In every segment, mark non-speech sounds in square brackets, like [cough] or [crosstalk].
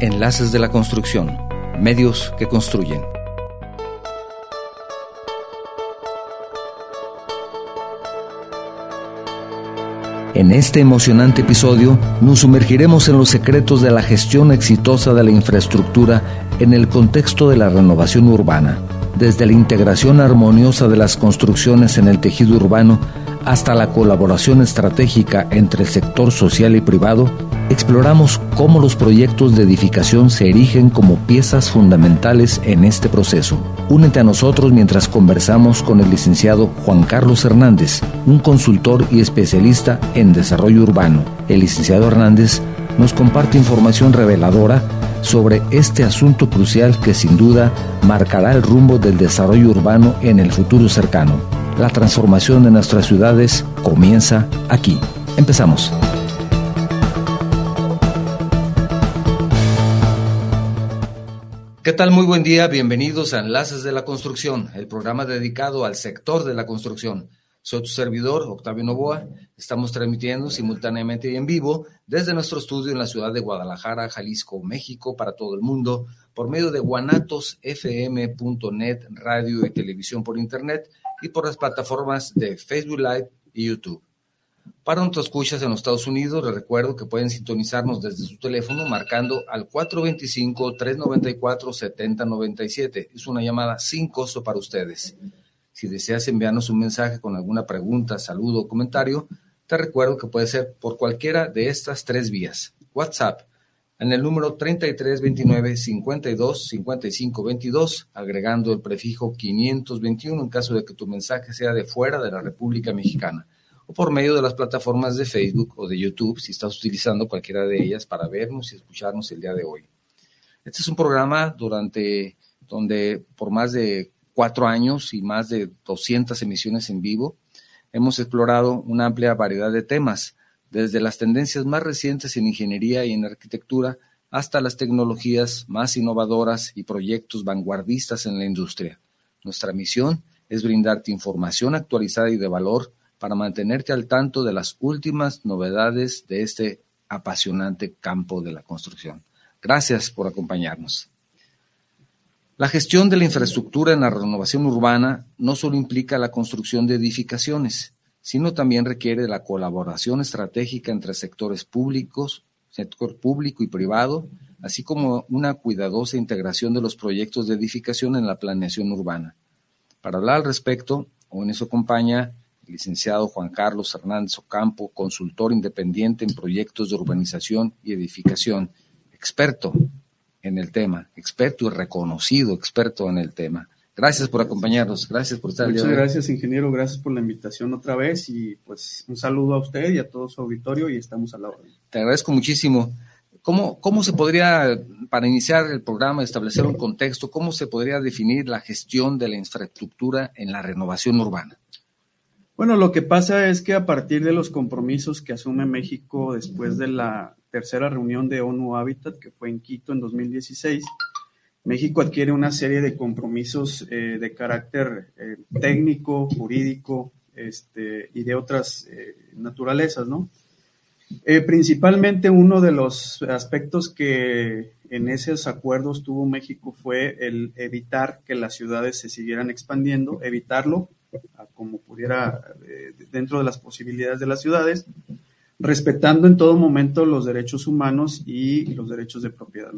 Enlaces de la Construcción, medios que construyen. En este emocionante episodio nos sumergiremos en los secretos de la gestión exitosa de la infraestructura en el contexto de la renovación urbana, desde la integración armoniosa de las construcciones en el tejido urbano hasta la colaboración estratégica entre el sector social y privado, exploramos cómo los proyectos de edificación se erigen como piezas fundamentales en este proceso. Únete a nosotros mientras conversamos con el licenciado Juan Carlos Hernández, un consultor y especialista en desarrollo urbano. El licenciado Hernández nos comparte información reveladora sobre este asunto crucial que sin duda marcará el rumbo del desarrollo urbano en el futuro cercano. La transformación de nuestras ciudades comienza aquí. Empezamos. ¿Qué tal? Muy buen día. Bienvenidos a Enlaces de la Construcción, el programa dedicado al sector de la construcción. Soy tu servidor, Octavio Novoa. Estamos transmitiendo simultáneamente y en vivo desde nuestro estudio en la ciudad de Guadalajara, Jalisco, México, para todo el mundo, por medio de guanatosfm.net, radio y televisión por Internet y por las plataformas de Facebook Live y YouTube. Para nuestros escuchas en los Estados Unidos, les recuerdo que pueden sintonizarnos desde su teléfono marcando al 425-394-7097. Es una llamada sin costo para ustedes. Si deseas enviarnos un mensaje con alguna pregunta, saludo o comentario, te recuerdo que puede ser por cualquiera de estas tres vías. WhatsApp en el número 3329 52 55 22, agregando el prefijo 521 en caso de que tu mensaje sea de fuera de la República Mexicana, o por medio de las plataformas de Facebook o de YouTube, si estás utilizando cualquiera de ellas para vernos y escucharnos el día de hoy. Este es un programa durante donde por más de cuatro años y más de 200 emisiones en vivo, hemos explorado una amplia variedad de temas desde las tendencias más recientes en ingeniería y en arquitectura hasta las tecnologías más innovadoras y proyectos vanguardistas en la industria. Nuestra misión es brindarte información actualizada y de valor para mantenerte al tanto de las últimas novedades de este apasionante campo de la construcción. Gracias por acompañarnos. La gestión de la infraestructura en la renovación urbana no solo implica la construcción de edificaciones, sino también requiere la colaboración estratégica entre sectores públicos, sector público y privado, así como una cuidadosa integración de los proyectos de edificación en la planeación urbana. Para hablar al respecto, hoy nos acompaña licenciado Juan Carlos Hernández Ocampo, consultor independiente en proyectos de urbanización y edificación, experto en el tema, experto y reconocido experto en el tema. Gracias por acompañarnos, gracias por estar Muchas gracias, ingeniero, gracias por la invitación otra vez y pues un saludo a usted y a todo su auditorio y estamos a la orden. Te agradezco muchísimo. ¿Cómo, ¿Cómo se podría, para iniciar el programa, establecer un contexto, cómo se podría definir la gestión de la infraestructura en la renovación urbana? Bueno, lo que pasa es que a partir de los compromisos que asume México después de la tercera reunión de ONU Habitat, que fue en Quito en 2016, México adquiere una serie de compromisos eh, de carácter eh, técnico, jurídico este, y de otras eh, naturalezas, ¿no? principalmente uno de los aspectos que en esos acuerdos tuvo México fue el evitar que las ciudades se siguieran expandiendo, evitarlo como pudiera dentro de las posibilidades de las ciudades, respetando en todo momento los derechos humanos y los derechos de propiedad,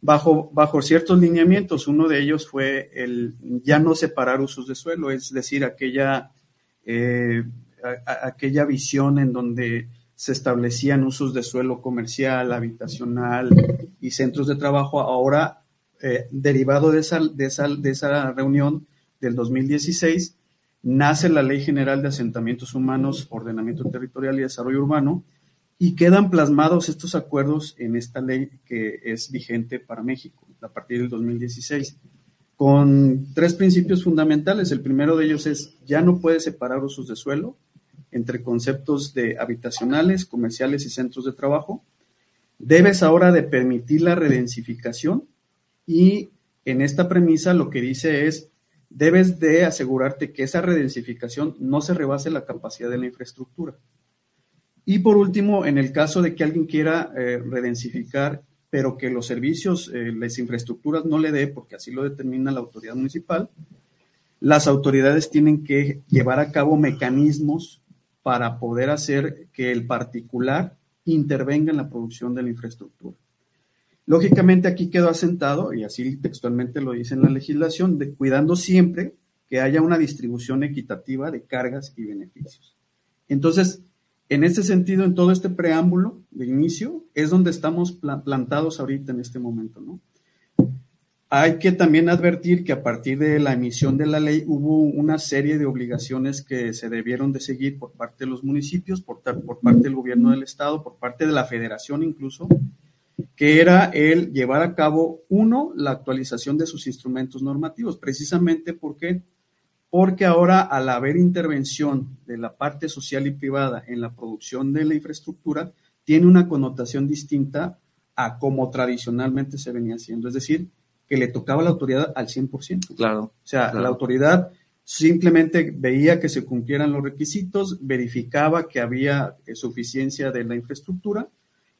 bajo, bajo ciertos lineamientos. Uno de ellos fue el ya no separar usos de suelo, es decir, aquella, eh, aquella visión en donde se establecían usos de suelo comercial, habitacional y centros de trabajo. Ahora, eh, derivado de esa, de, esa, de esa reunión del 2016, nace la Ley General de Asentamientos Humanos, Ordenamiento Territorial y Desarrollo Urbano, y quedan plasmados estos acuerdos en esta ley que es vigente para México a partir del 2016, con tres principios fundamentales. El primero de ellos es, ya no puede separar usos de suelo entre conceptos de habitacionales, comerciales y centros de trabajo. Debes ahora de permitir la redensificación y en esta premisa lo que dice es, debes de asegurarte que esa redensificación no se rebase la capacidad de la infraestructura. Y por último, en el caso de que alguien quiera eh, redensificar pero que los servicios, eh, las infraestructuras no le dé, porque así lo determina la autoridad municipal, las autoridades tienen que llevar a cabo mecanismos para poder hacer que el particular intervenga en la producción de la infraestructura. Lógicamente aquí quedó asentado, y así textualmente lo dice en la legislación, de, cuidando siempre que haya una distribución equitativa de cargas y beneficios. Entonces, en este sentido, en todo este preámbulo de inicio, es donde estamos plantados ahorita en este momento, ¿no? Hay que también advertir que a partir de la emisión de la ley hubo una serie de obligaciones que se debieron de seguir por parte de los municipios, por, por parte del gobierno del estado, por parte de la federación incluso, que era el llevar a cabo, uno, la actualización de sus instrumentos normativos, precisamente porque porque ahora al haber intervención de la parte social y privada en la producción de la infraestructura, tiene una connotación distinta a como tradicionalmente se venía haciendo. Es decir, que le tocaba a la autoridad al 100%. Claro. O sea, la autoridad simplemente veía que se cumplieran los requisitos, verificaba que había eh, suficiencia de la infraestructura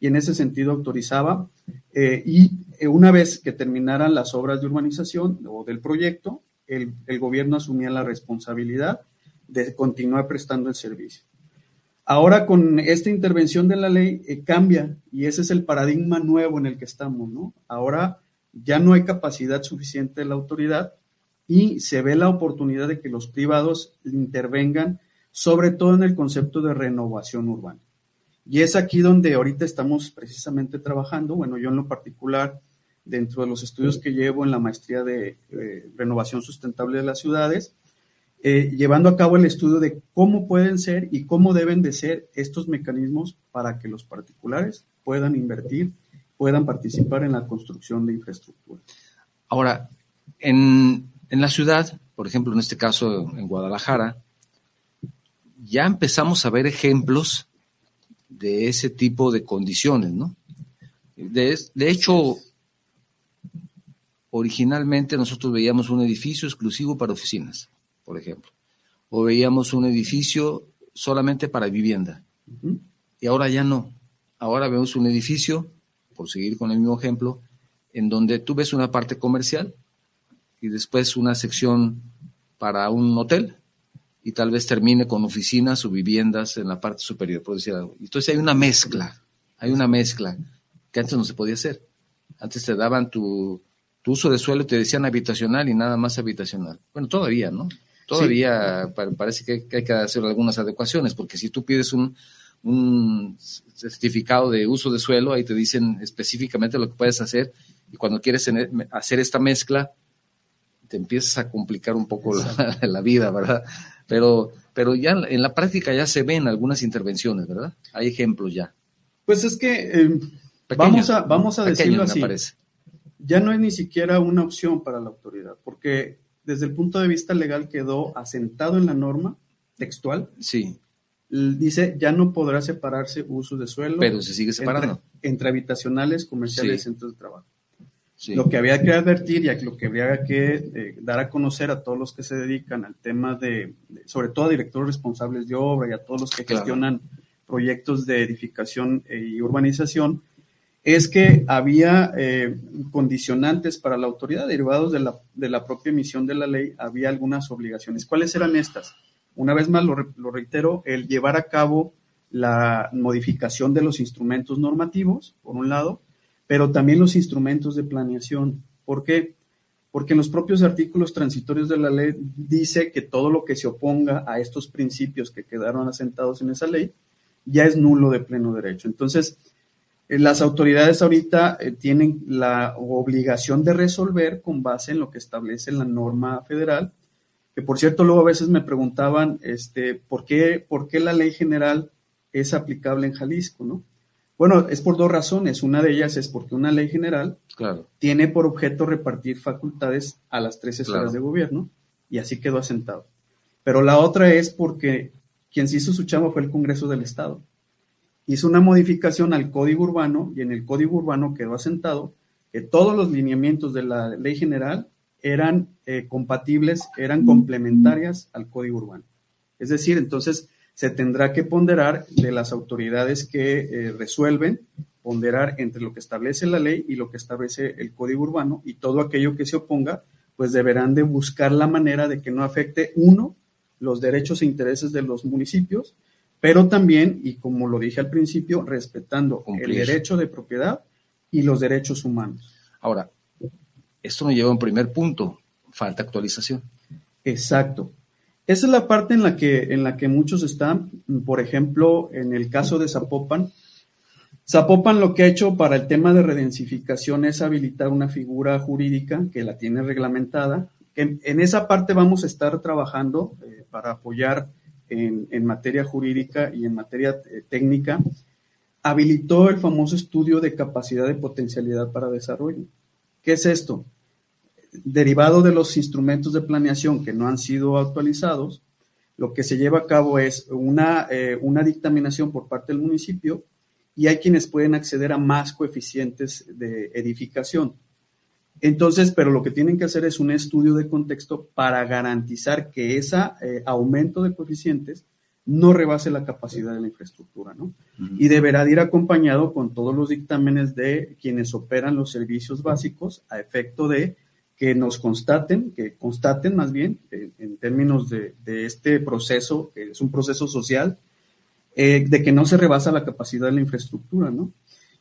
y en ese sentido autorizaba. Eh, y eh, una vez que terminaran las obras de urbanización o del proyecto, el, gobierno asumía la responsabilidad de continuar prestando el servicio. Ahora con esta intervención de la ley cambia y ese es el paradigma nuevo en el que estamos, ¿no? Ahora ya no hay capacidad suficiente de la autoridad y se ve la oportunidad de que los privados intervengan, sobre todo en el concepto de renovación urbana. Y es aquí donde ahorita estamos precisamente trabajando, bueno, yo en lo particular, dentro de los estudios que llevo en la maestría de eh, renovación sustentable de las ciudades, eh, llevando a cabo el estudio de cómo pueden ser y cómo deben de ser estos mecanismos para que los particulares puedan invertir puedan participar en la construcción de infraestructura. Ahora, en, la ciudad, por ejemplo, en este caso en Guadalajara, ya empezamos a ver ejemplos de ese tipo de condiciones, ¿no? De, de, hecho, originalmente nosotros veíamos un edificio exclusivo para oficinas, por ejemplo, o veíamos un edificio solamente para vivienda, y ahora ya no. Ahora vemos un edificio por seguir con el mismo ejemplo, en donde tú ves una parte comercial y después una sección para un hotel y tal vez termine con oficinas o viviendas en la parte superior, por decir algo. Entonces hay una mezcla, hay una mezcla que antes no se podía hacer. Antes te daban tu, uso de suelo, te decían habitacional y nada más habitacional. Bueno, todavía, ¿no? Todavía parece que hay que hacer algunas adecuaciones, porque si tú pides un, un certificado de uso de suelo, ahí te dicen específicamente lo que puedes hacer y cuando quieres hacer esta mezcla, te empiezas a complicar un poco [laughs] la, vida, ¿verdad? Pero, pero ya en la práctica ya se ven algunas intervenciones, ¿verdad? Hay ejemplos ya. Pues es que eh, vamos a, vamos a decirlo así. Ya no es ni siquiera una opción para la autoridad, porque desde el punto de vista legal quedó asentado en la norma textual. Sí dice ya no podrá separarse uso de suelo. Pero se sigue separando. Entre, habitacionales, comerciales y centros de trabajo. Lo que había que advertir y lo que habría que eh, dar a conocer a todos los que se dedican al tema de, sobre todo a directores responsables de obra y a todos los que gestionan proyectos de edificación eh, y urbanización, es que había eh, condicionantes para la autoridad derivados de la, de la propia emisión de la ley, había algunas obligaciones. ¿Cuáles eran estas? Una vez más, lo, reitero, el llevar a cabo la modificación de los instrumentos normativos, por un lado, pero también los instrumentos de planeación. ¿Por qué? Porque en los propios artículos transitorios de la ley dice que todo lo que se oponga a estos principios que quedaron asentados en esa ley ya es nulo de pleno derecho. Entonces, eh, las autoridades ahorita eh, tienen la obligación de resolver con base en lo que establece la norma federal que por cierto luego a veces me preguntaban este, ¿por, qué, por qué la ley general es aplicable en Jalisco, ¿no? Bueno, es por dos razones. Una de ellas es porque una ley general claro. tiene por objeto repartir facultades a las tres esferas de gobierno y así quedó asentado. Pero la otra es porque quien se hizo su chamba fue el Congreso del Estado. Hizo una modificación al Código Urbano y en el Código Urbano quedó asentado que todos los lineamientos de la ley general eran eh, compatibles, eran complementarias al código urbano. Es decir, entonces se tendrá que ponderar de las autoridades que eh, resuelven ponderar entre lo que establece la ley y lo que establece el código urbano y todo aquello que se oponga, pues deberán de buscar la manera de que no afecte, uno, los derechos e intereses de los municipios, pero también, y como lo dije al principio, respetando el derecho de propiedad y los derechos humanos. Ahora, esto nos lleva a un primer punto, falta actualización. Exacto. Esa es la parte en la que, en la que muchos están, por ejemplo, en el caso de Zapopan. Zapopan lo que ha hecho para el tema de redensificación es habilitar una figura jurídica que la tiene reglamentada. En, en esa parte vamos a estar trabajando eh, para apoyar en, en, materia jurídica y en materia eh, técnica. Habilitó el famoso estudio de capacidad de potencialidad para desarrollo. ¿Qué es esto? Derivado de los instrumentos de planeación que no han sido actualizados, lo que se lleva a cabo es una, eh, una dictaminación por parte del municipio y hay quienes pueden acceder a más coeficientes de edificación. Entonces, pero lo que tienen que hacer es un estudio de contexto para garantizar que ese eh, aumento de coeficientes no rebase la capacidad de la infraestructura, ¿no? Y deberá ir acompañado con todos los dictámenes de quienes operan los servicios básicos a efecto de que nos constaten, que constaten más bien, eh, en términos de, este proceso, que es un proceso social, eh, de que no se rebasa la capacidad de la infraestructura, ¿no?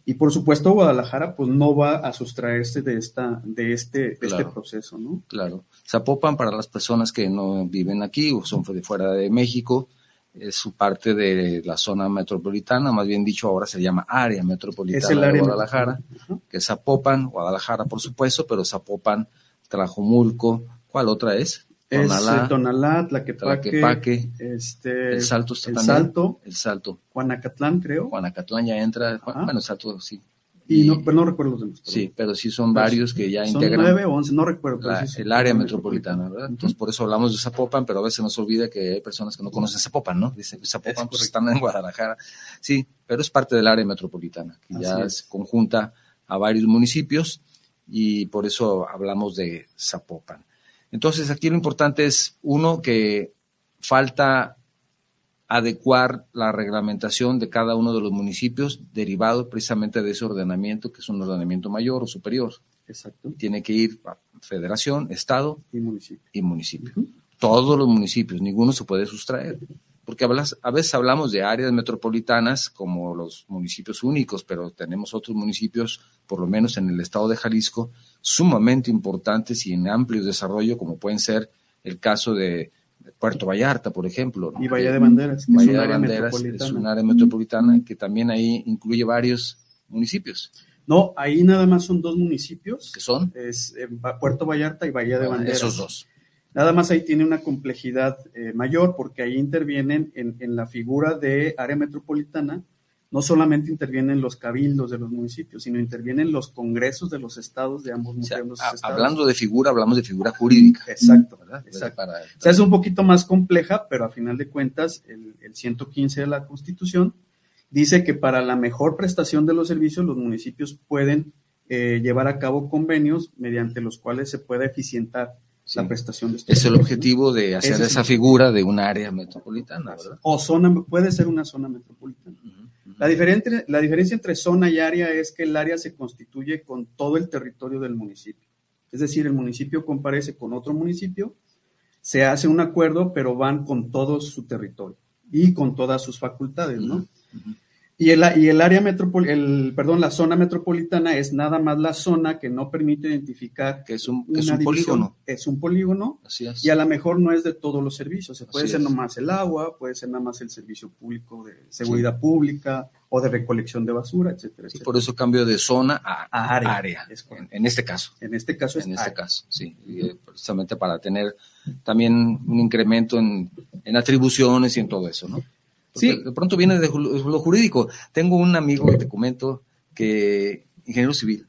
Y por supuesto, Guadalajara, pues no va a sustraerse de, esta, de, este, este proceso, ¿no? Claro. Zapopan, para las personas que no viven aquí o son de fuera de México, es su parte de la zona metropolitana, más bien dicho, ahora se llama área metropolitana de Guadalajara, que es Zapopan, Guadalajara, por supuesto, pero Zapopan Trajomulco, ¿cuál otra es? Tonalá, es Tonalá, Tlaquepaque, este, el Salto está el Salto, el Salto, Juanacatlán, creo. Juanacatlán ya entra, bueno, el Salto sí. Y, no, pero no recuerdo los demás. Sí, pero sí son varios que ya son integran. nueve o once, no recuerdo. el área metropolitana, ¿verdad? Entonces, por eso hablamos de Zapopan, pero a veces nos olvida que hay personas que no conocen Zapopan, ¿no? Dicen Zapopan, pues están en Guadalajara. Sí, pero es parte del área metropolitana, que ya es. conjunta a varios municipios y por eso hablamos de Zapopan. Entonces, aquí lo importante es, uno, que falta adecuar la reglamentación de cada uno de los municipios derivado precisamente de ese ordenamiento, que es un ordenamiento mayor o superior. Exacto. Tiene que ir a federación, estado y municipio. Y municipio. Todos los municipios, ninguno se puede sustraer porque a veces hablamos de áreas metropolitanas como los municipios únicos, pero tenemos otros municipios, por lo menos en el estado de Jalisco, sumamente importantes y en amplio desarrollo, como pueden ser el caso de Puerto Vallarta, por ejemplo. Y Bahía de Banderas. Bahía de Banderas es un área metropolitana que también ahí incluye varios municipios. No, ahí nada más son dos municipios. ¿Qué son? Es eh, Puerto Vallarta y Bahía de ah, Banderas. Esos dos. Nada más ahí tiene una complejidad eh, mayor porque ahí intervienen en, la figura de área metropolitana, no solamente intervienen los cabildos de los municipios, sino intervienen los congresos de los estados de ambos estados. Hablando de figura, hablamos de figura jurídica. Exacto, ¿verdad? exacto. o sea, es un poquito más compleja, pero a final de cuentas, el, 115 de la Constitución dice que para la mejor prestación de los servicios, los municipios pueden eh, llevar a cabo convenios mediante los cuales se pueda eficientar la prestación de Es el objetivo de hacer esa figura de un área metropolitana, ¿verdad? O zona, puede ser una zona metropolitana. La, diferente, la diferencia entre zona y área es que el área se constituye con todo el territorio del municipio. Es decir, el municipio comparece con otro municipio, se hace un acuerdo, pero van con todo su territorio y con todas sus facultades, ¿no? Y el, y el área metropolitana, perdón, la zona metropolitana es nada más la zona que no permite identificar que es un, es un polígono. Es un polígono. Así es. Y a lo mejor no es de todos los servicios. puede ser nomás el agua, puede ser nada más el servicio público de seguridad pública o de recolección de basura, etcétera, por eso cambio de zona a, área. en, este caso. En este caso es En este caso, sí. Eh, precisamente para tener también un incremento en, en atribuciones y en todo eso, ¿no? Sí. De pronto viene de lo jurídico. Tengo un amigo que te comento que, ingeniero civil,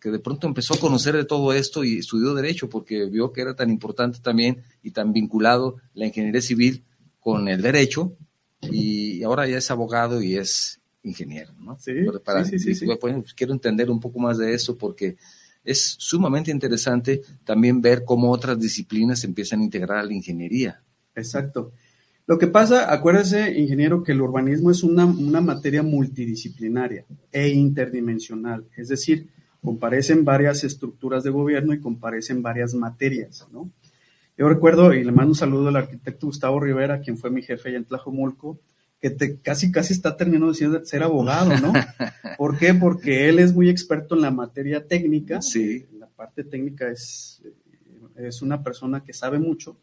que de pronto empezó a conocer de todo esto y estudió Derecho porque vio que era tan importante también y tan vinculado la ingeniería civil con el derecho y ahora ya es abogado y es ingeniero, ¿no? Sí, sí, sí, pues, quiero entender un poco más de eso porque es sumamente interesante también ver cómo otras disciplinas empiezan a integrar a la ingeniería. Exacto. Lo que pasa, acuérdese, ingeniero, que el urbanismo es una, una materia multidisciplinaria e interdimensional, es decir, comparecen varias estructuras de gobierno y comparecen varias materias, ¿no? Yo recuerdo, y le mando un saludo al arquitecto Gustavo Rivera, quien fue mi jefe allá en Tlajomulco, que te, casi casi está terminando de ser abogado, ¿no? [laughs] ¿Por qué? Porque él es muy experto en la materia técnica. Sí. La parte técnica es, es una persona que sabe mucho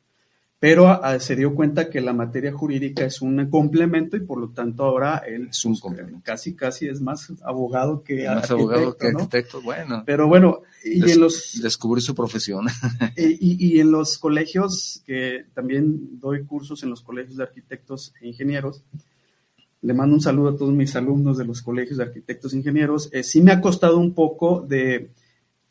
pero ah, se dio cuenta que la materia jurídica es un complemento y por lo tanto ahora él es un pues, casi casi es más abogado que más abogado que arquitecto, bueno. Pero bueno, y en los descubrir su profesión. [laughs] Y, y, en los colegios que también doy cursos en los colegios de arquitectos e ingenieros. Le mando un saludo a todos mis alumnos de los colegios de arquitectos e ingenieros. Eh, sí me ha costado un poco de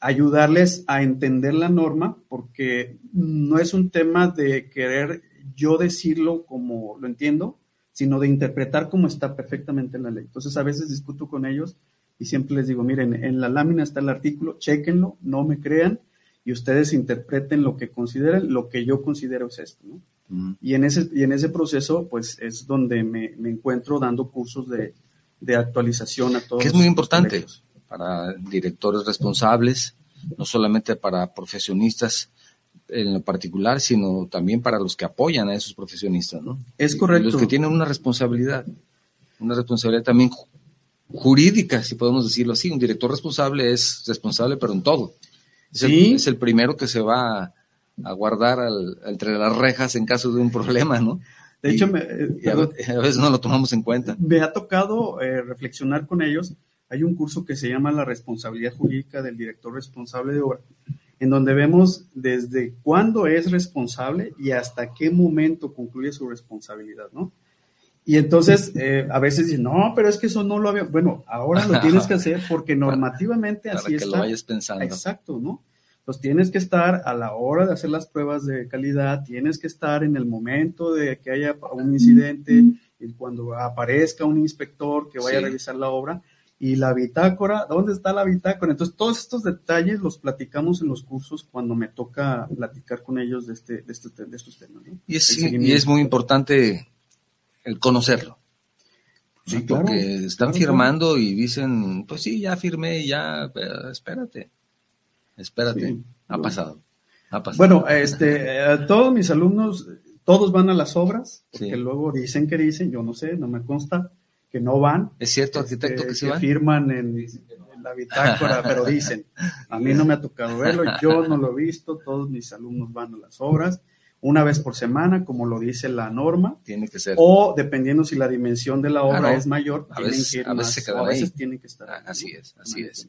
ayudarles a entender la norma, porque no es un tema de querer yo decirlo como lo entiendo, sino de interpretar como está perfectamente en la ley. Entonces, a veces discuto con ellos y siempre les digo, miren, en la lámina está el artículo, chequenlo, no me crean y ustedes interpreten lo que consideren, lo que yo considero es esto, Y en ese, y en ese proceso, pues es donde me, encuentro dando cursos de, actualización a todos. Que es muy importante para directores responsables, no solamente para profesionistas en lo particular, sino también para los que apoyan a esos profesionistas, ¿no? Es correcto. los que tienen una responsabilidad, una responsabilidad también jurídica, si podemos decirlo así. Un director responsable es responsable, pero en todo. Es, ¿Sí? el, es el, primero que se va a, guardar entre las rejas en caso de un problema, ¿no? De hecho, a, veces no lo tomamos en cuenta. Me ha tocado eh, reflexionar con ellos hay un curso que se llama La responsabilidad jurídica del director responsable de obra, en donde vemos desde cuándo es responsable y hasta qué momento concluye su responsabilidad, ¿no? Y entonces eh, a veces dicen, no, pero es que eso no lo había. Bueno, ahora lo tienes que hacer porque [laughs] normativamente así Para que lo vayas pensando. Exacto, ¿no? Pues tienes que estar a la hora de hacer las pruebas de calidad, tienes que estar en el momento de que haya un incidente, y cuando aparezca un inspector que vaya a revisar la obra, y la bitácora, ¿dónde está la bitácora? Entonces, todos estos detalles los platicamos en los cursos cuando me toca platicar con ellos de, este, de, este, de estos temas. Y, es, y es muy importante el conocerlo. Sí, claro. Porque están firmando y dicen, pues sí, ya firmé, ya, espérate, espérate, ha pasado. Ha pasado. Bueno, [laughs] este, todos mis alumnos, todos van a las obras, porque luego dicen que dicen, yo no sé, no me consta, que no van. ¿Es cierto, arquitecto, este, que sí firman en, la bitácora, pero [laughs] dicen, a mí no me ha tocado verlo, yo no lo he visto, todos mis alumnos van a las obras una vez por semana, como lo dice la norma. Tiene que ser. O dependiendo si la dimensión de la obra es mayor, a veces, que ir a veces, a veces tienen que estar. Ah, así es, así es.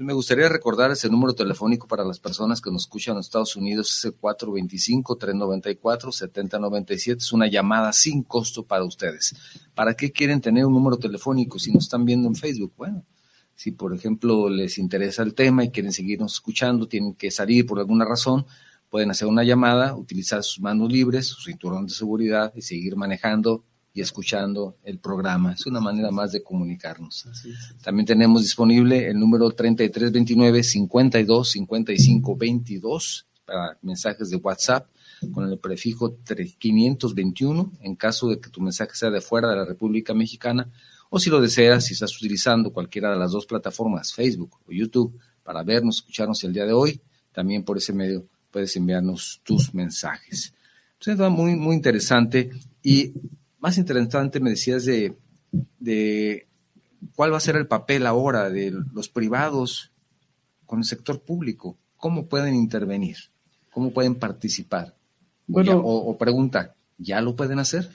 Me gustaría recordar ese número telefónico para las personas que nos escuchan en Estados Unidos, es el 425-394-7097. Es una llamada sin costo para ustedes. ¿Para qué quieren tener un número telefónico si nos están viendo en Facebook? Bueno, si por ejemplo les interesa el tema y quieren seguirnos escuchando, tienen que salir por alguna razón, pueden hacer una llamada, utilizar sus manos libres, su cinturón de seguridad y seguir manejando y escuchando el programa. Es una manera más de comunicarnos. También tenemos disponible el número 3329 52 55 22 para mensajes de WhatsApp con el prefijo 521 en caso de que tu mensaje sea de fuera de la República Mexicana o si lo deseas, si estás utilizando cualquiera de las dos plataformas, Facebook o YouTube, para vernos, escucharnos el día de hoy, también por ese medio puedes enviarnos tus mensajes. Es muy, muy interesante y más interesante me decías de, de cuál va a ser el papel ahora de los privados con el sector público. ¿Cómo pueden intervenir? ¿Cómo pueden participar? Bueno, o, pregunta, ¿ya lo pueden hacer?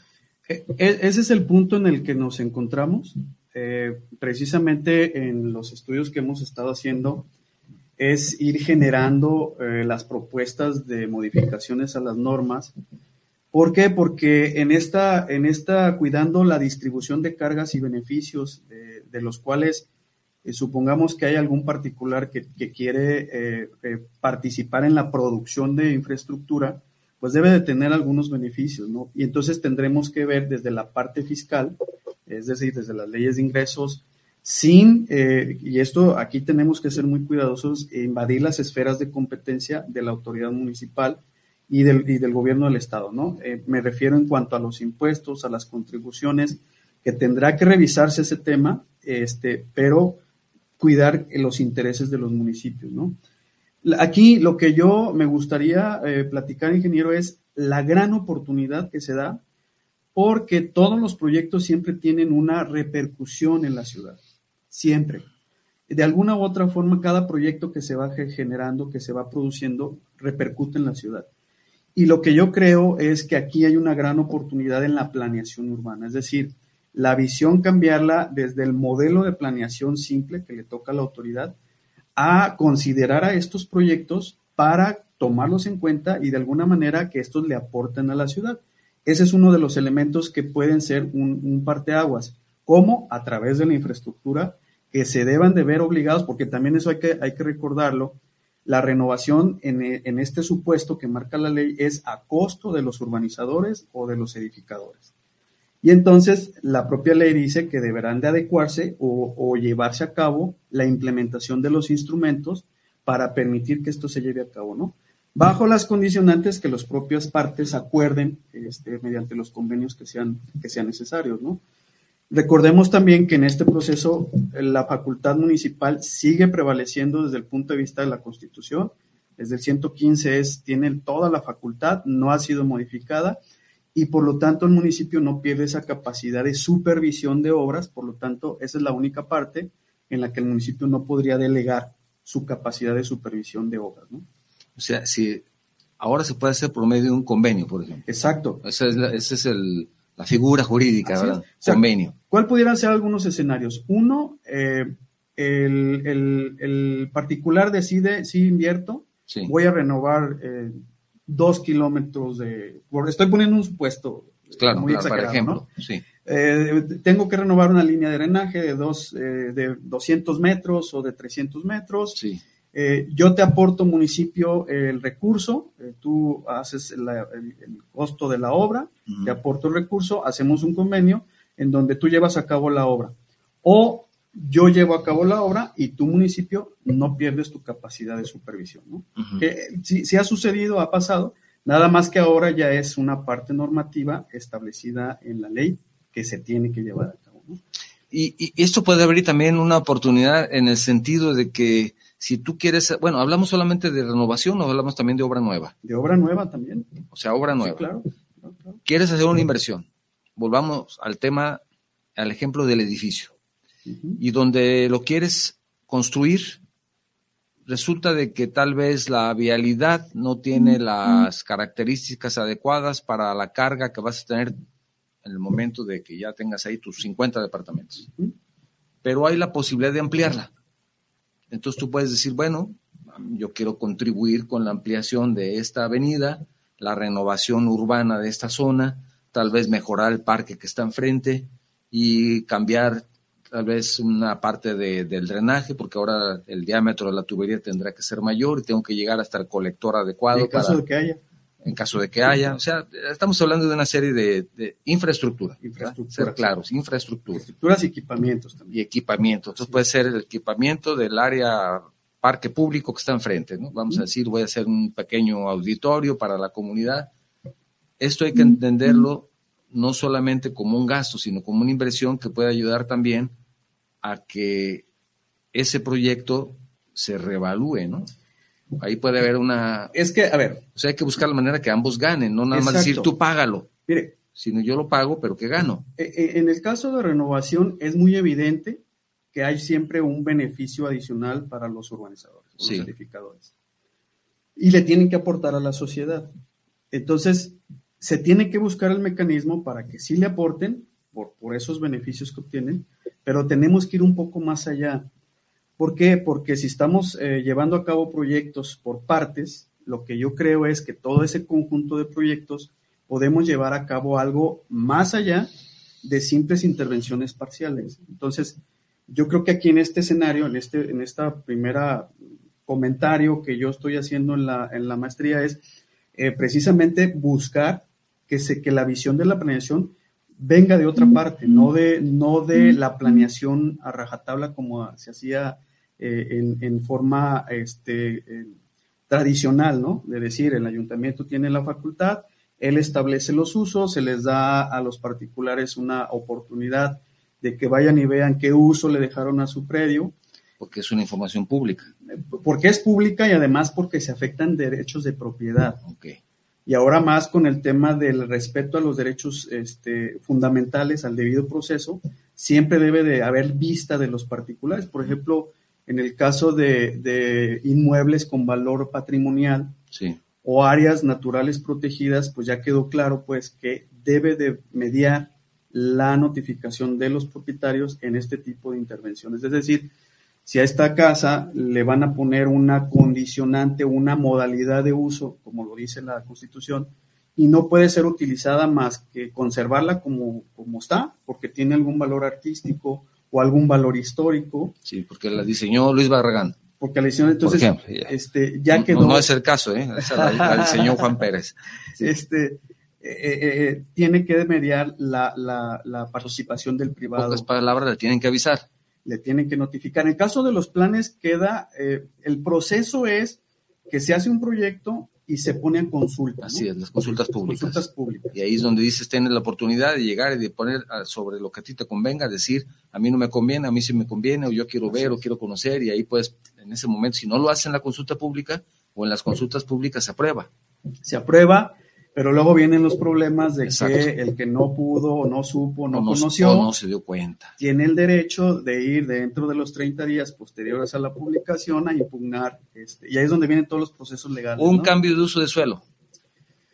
E, e, ese es el punto en el que nos encontramos. Eh, precisamente en los estudios que hemos estado haciendo es ir generando eh, las propuestas de modificaciones a las normas ¿Por qué? Porque en esta, en esta cuidando la distribución de cargas y beneficios de, los cuales eh, supongamos que hay algún particular que, quiere eh, eh, participar en la producción de infraestructura, pues debe de tener algunos beneficios, ¿no? Y entonces tendremos que ver desde la parte fiscal, es decir, desde las leyes de ingresos, sin, y esto aquí tenemos que ser muy cuidadosos, e invadir las esferas de competencia de la autoridad municipal y del, y del gobierno del Estado, ¿no? Eh, me refiero en cuanto a los impuestos, a las contribuciones, que tendrá que revisarse ese tema, este, pero cuidar los intereses de los municipios, ¿no? Aquí lo que yo me gustaría eh, platicar, ingeniero, es la gran oportunidad que se da porque todos los proyectos siempre tienen una repercusión en la ciudad, siempre. De alguna u otra forma, cada proyecto que se va generando, que se va produciendo, repercute en la ciudad. Y lo que yo creo es que aquí hay una gran oportunidad en la planeación urbana, es decir, la visión cambiarla desde el modelo de planeación simple que le toca a la autoridad a considerar a estos proyectos para tomarlos en cuenta y de alguna manera que estos le aporten a la ciudad. Ese es uno de los elementos que pueden ser un, parteaguas, como a través de la infraestructura que se deban de ver obligados, porque también eso hay que, hay que recordarlo, la renovación en, en, este supuesto que marca la ley es a costo de los urbanizadores o de los edificadores. Y entonces la propia ley dice que deberán de adecuarse o, o llevarse a cabo la implementación de los instrumentos para permitir que esto se lleve a cabo, ¿no? Bajo las condicionantes que las propias partes acuerden este, mediante los convenios que sean, que sean necesarios, ¿no? Recordemos también que en este proceso la facultad municipal sigue prevaleciendo desde el punto de vista de la Constitución. Desde el 115 es, tiene toda la facultad, no ha sido modificada y por lo tanto el municipio no pierde esa capacidad de supervisión de obras, por lo tanto esa es la única parte en la que el municipio no podría delegar su capacidad de supervisión de obras. ¿no? O sea, si ahora se puede hacer por medio de un convenio, por ejemplo. Exacto. Es la, esa es el, la figura jurídica, ¿verdad? O sea, convenio. ¿Cuál pudieran ser algunos escenarios? Uno, eh, el, el, el, particular decide, si invierto, sí. voy a renovar eh, dos kilómetros de... Estoy poniendo un supuesto. Claro, muy claro, por ejemplo. ¿no? Sí. Eh, tengo que renovar una línea de drenaje de, dos, eh, de 200 metros o de 300 metros. Sí. Eh, yo te aporto, municipio, el recurso, eh, tú haces la, el, el, costo de la obra, uh -huh. te aporto el recurso, hacemos un convenio en donde tú llevas a cabo la obra. O yo llevo a cabo la obra y tu municipio no pierdes tu capacidad de supervisión. ¿no? Uh -huh. que, si, si ha sucedido, ha pasado, nada más que ahora ya es una parte normativa establecida en la ley que se tiene que llevar a cabo. ¿no? Y, y, esto puede abrir también una oportunidad en el sentido de que si tú quieres, bueno, hablamos solamente de renovación o hablamos también de obra nueva. De obra nueva también. O sea, obra nueva. Sí, claro, claro, claro. Quieres hacer una inversión. Volvamos al tema, al ejemplo del edificio. Uh -huh. Y donde lo quieres construir, resulta de que tal vez la vialidad no tiene las características adecuadas para la carga que vas a tener en el momento de que ya tengas ahí tus 50 departamentos. Pero hay la posibilidad de ampliarla. Entonces tú puedes decir, bueno, yo quiero contribuir con la ampliación de esta avenida, la renovación urbana de esta zona, tal vez mejorar el parque que está enfrente y cambiar tal vez una parte de, del drenaje, porque ahora el diámetro de la tubería tendrá que ser mayor y tengo que llegar hasta el colector adecuado. En caso para, de que haya. En caso de que haya. O sea, estamos hablando de una serie de, de infraestructura. Infraestructura. Ser claros, infraestructura. Estructuras y equipamientos también. Y equipamientos. Entonces sí. puede ser el equipamiento del área parque público que está enfrente, ¿no? Vamos a decir, voy a hacer un pequeño auditorio para la comunidad. Esto hay que entenderlo no solamente como un gasto, sino como una inversión que puede ayudar también a que ese proyecto se revalúe, ¿no? Ahí puede haber una... Es que, a ver... O sea, hay que buscar la manera que ambos ganen, no nada exacto. más decir tú págalo. Mire, sino yo lo pago, pero que gano. Eh, eh, En el caso de renovación es muy evidente que hay siempre un beneficio adicional para los urbanizadores, sí. los edificadores. Y le tienen que aportar a la sociedad. Entonces, se tiene que buscar el mecanismo para que sí le aporten por, por esos beneficios que obtienen, pero tenemos que ir un poco más allá. ¿Por qué? Porque si estamos eh, llevando a cabo proyectos por partes, lo que yo creo es que todo ese conjunto de proyectos podemos llevar a cabo algo más allá de simples intervenciones parciales. Entonces, yo creo que aquí en este escenario, en, este, en esta primera comentario que yo estoy haciendo en la, en la maestría es eh, precisamente buscar que, se, que la visión de la planeación venga de otra parte, no de, no de la planeación a rajatabla como se hacía eh, en, en, forma este, eh, tradicional, ¿no? De decir, el ayuntamiento tiene la facultad, él establece los usos, se les da a los particulares una oportunidad de que vayan y vean qué uso le dejaron a su predio. Porque es una información pública. Porque es pública y además porque se afectan derechos de propiedad. Okay. Y ahora más con el tema del respeto a los derechos este, fundamentales, al debido proceso, siempre debe de haber vista de los particulares. Por ejemplo, en el caso de, de inmuebles con valor patrimonial, sí o áreas naturales protegidas, pues ya quedó claro pues que debe de mediar la notificación de los propietarios en este tipo de intervenciones. Es decir, si a esta casa le van a poner una condicionante, una modalidad de uso, como lo dice la Constitución, y no puede ser utilizada más que conservarla como, como está, porque tiene algún valor artístico o algún valor histórico. Sí, porque la diseñó Luis Barragán. Porque la edición entonces este ya quedó no, es el caso eh la, diseñó Juan Pérez. [laughs] Este eh, eh, eh, tiene que mediar la, la, participación del privado. Pocas palabras le tienen que avisar. Le tienen que notificar. En el caso de los planes queda el proceso es que se hace un proyecto y se pone en consulta. Así es, las consultas públicas. consultas públicas. Y ahí es donde dices, tienes la oportunidad de llegar y de poner ah, sobre lo que a ti te convenga, decir, a mí no me conviene, a mí sí me conviene, o yo quiero ver, o quiero conocer, y ahí puedes, en ese momento, si no lo hacen en la consulta pública, o en las consultas públicas se aprueba. Se aprueba, pero luego vienen los problemas de que el que no pudo, no supo, no, conoció, no se dio cuenta. Tiene el derecho de ir dentro de los 30 días posteriores a la publicación a impugnar, este, y ahí es donde vienen todos los procesos legales. Un cambio de uso de suelo.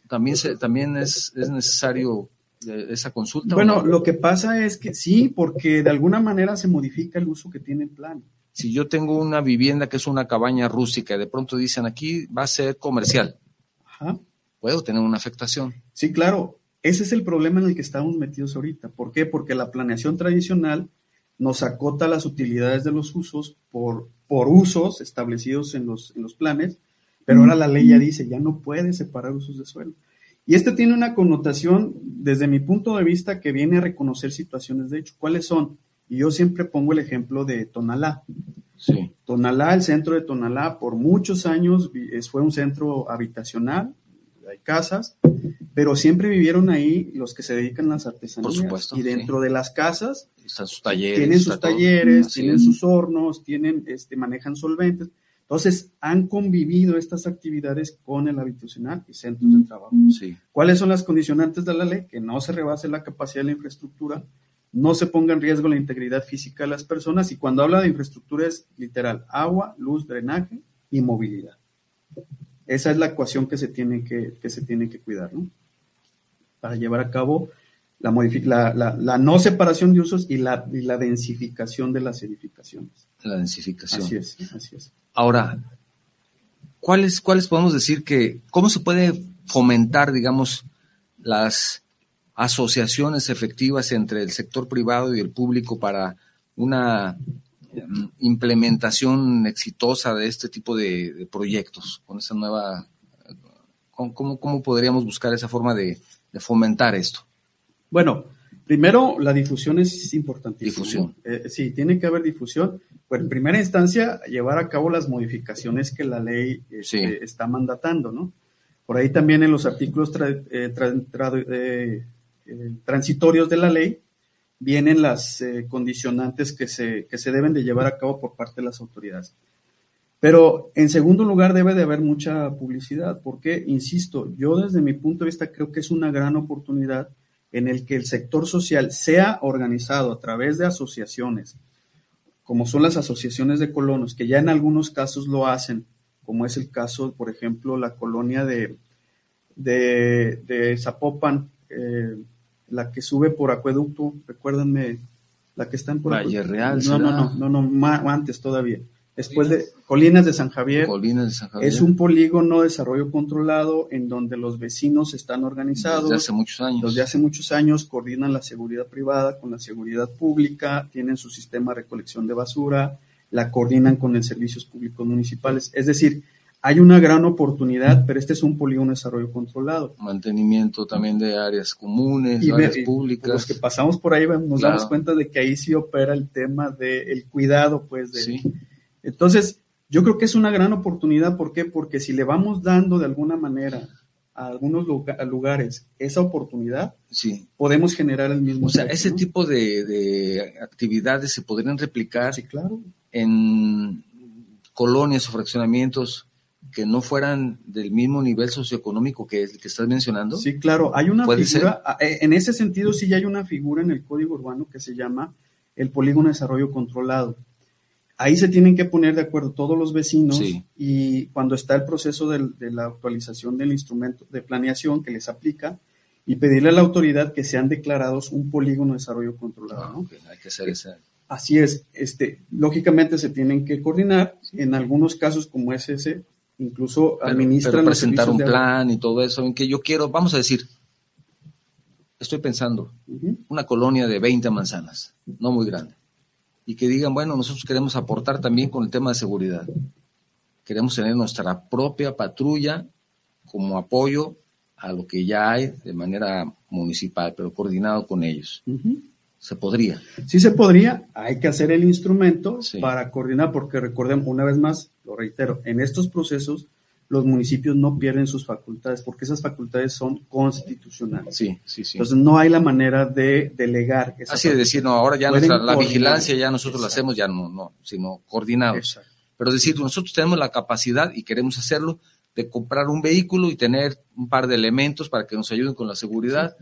También, se, también es, es necesario eh, esa consulta. Bueno, lo que pasa es que sí, porque de alguna manera se modifica el uso que tiene el plan. Si yo tengo una vivienda que es una cabaña rústica y de pronto dicen aquí va a ser comercial. Ajá puedo tener una afectación. Sí, claro. Ese es el problema en el que estamos metidos ahorita. ¿Por qué? Porque la planeación tradicional nos acota las utilidades de los usos por, por usos establecidos en los, en los planes, pero ahora la ley ya dice, ya no puede separar usos de suelo. Y este tiene una connotación, desde mi punto de vista, que viene a reconocer situaciones de hecho. ¿Cuáles son? Y yo siempre pongo el ejemplo de Tonalá. Sí. Tonalá, el centro de Tonalá, por muchos años fue un centro habitacional, hay casas, pero siempre vivieron ahí los que se dedican a las artesanías. Por supuesto. Y dentro de las casas Están sus talleres, tienen sus talleres, tienen sus hornos, tienen, este, manejan solventes. Entonces, han convivido estas actividades con el habitacional y centros de trabajo. Sí. ¿Cuáles son las condicionantes de la ley? Que no se rebase la capacidad de la infraestructura, no se ponga en riesgo la integridad física de las personas y cuando habla de infraestructura es literal agua, luz, drenaje y movilidad. Esa es la ecuación que se tiene que, se tiene que cuidar, ¿no? Para llevar a cabo la, la, la, no separación de usos y la, y la densificación de las edificaciones. La densificación. Así es, así es. Ahora, ¿cuáles, ¿cuáles podemos decir que, cómo se puede fomentar, digamos, las asociaciones efectivas entre el sector privado y el público para una implementación exitosa de este tipo de, proyectos, con esa nueva, ¿cómo, ¿cómo, podríamos buscar esa forma de, fomentar esto? Bueno, primero la difusión es importantísima. Difusión. Eh, sí, tiene que haber difusión. Pues en primera instancia, llevar a cabo las modificaciones que la ley este, está mandatando, ¿no? Por ahí también en los artículos eh, eh, transitorios de la ley vienen las eh, condicionantes que se, que se deben de llevar a cabo por parte de las autoridades. Pero en segundo lugar debe de haber mucha publicidad, porque, insisto, yo desde mi punto de vista creo que es una gran oportunidad en el que el sector social sea organizado a través de asociaciones, como son las asociaciones de colonos, que ya en algunos casos lo hacen, como es el caso, por ejemplo, la colonia de, de, Zapopan, eh, la que sube por acueducto, recuérdenme, la que está en por Valle Real. No, no, no, no, no, antes todavía. Después de Colinas de San Javier. Colinas de San Javier. Es un polígono de desarrollo controlado en donde los vecinos están organizados. Desde hace muchos años. Desde hace muchos años coordinan la seguridad privada con la seguridad pública, tienen su sistema de recolección de basura, la coordinan con el servicios públicos municipales. Es decir, hay una gran oportunidad, pero este es un polígono de desarrollo controlado. Mantenimiento también de áreas comunes, áreas públicas. Los que pasamos por ahí nos damos cuenta de que ahí sí opera el tema del cuidado, pues. De, sí. Entonces, Yo creo que es una gran oportunidad, ¿por qué? Porque si le vamos dando de alguna manera a algunos lugares esa oportunidad, sí. podemos generar el mismo. O sea, ese tipo de, actividades se podrían replicar sí, claro. en colonias o fraccionamientos que no fueran del mismo nivel socioeconómico que el que estás mencionando? Sí, claro, hay una figura, eh, en ese sentido sí hay una figura en el código urbano que se llama el polígono de desarrollo controlado. Ahí se tienen que poner de acuerdo todos los vecinos y cuando está el proceso de, la actualización del instrumento de planeación que les aplica y pedirle a la autoridad que sean declarados un polígono de desarrollo controlado. Ah, hay que hacer esa. Así es, este, lógicamente se tienen que coordinar. En algunos casos como es ese, incluso administran presentar un plan y todo eso. En que yo quiero, vamos a decir, estoy pensando, una colonia de 20 manzanas, no muy grande y que digan, bueno, nosotros queremos aportar también con el tema de seguridad. Queremos tener nuestra propia patrulla como apoyo a lo que ya hay de manera municipal, pero coordinado con ellos. ¿Se podría? Sí se podría, hay que hacer el instrumento para coordinar, porque recordemos, una vez más, lo reitero, en estos procesos los municipios no pierden sus facultades, porque esas facultades son constitucionales. Sí, sí, sí. Entonces no hay la manera de delegar. Así de decir, no, ahora ya nuestra, la vigilancia ya nosotros la hacemos, ya no, no, sino coordinados. Pero decir, nosotros tenemos la capacidad y queremos hacerlo de comprar un vehículo y tener un par de elementos para que nos ayuden con la seguridad.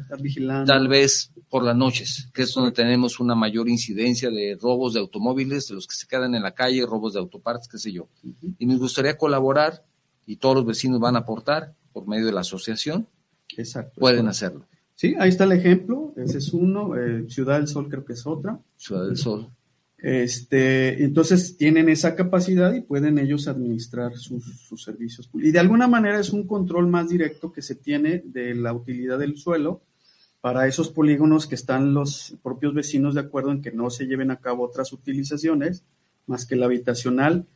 Tal vez por las noches, que es donde tenemos una mayor incidencia de robos de automóviles, de los que se quedan en la calle, robos de autopartes, qué sé yo. Y nos gustaría colaborar y todos los vecinos van a aportar por medio de la asociación, Exacto, pueden hacerlo. Sí, ahí está el ejemplo, ese es uno, eh, Ciudad del Sol creo que es otra. Ciudad del Sol. Este, entonces tienen esa capacidad y pueden ellos administrar sus, sus servicios. Y de alguna manera es un control más directo que se tiene de la utilidad del suelo para esos polígonos que están los propios vecinos de acuerdo en que no se lleven a cabo otras utilizaciones más que la habitacional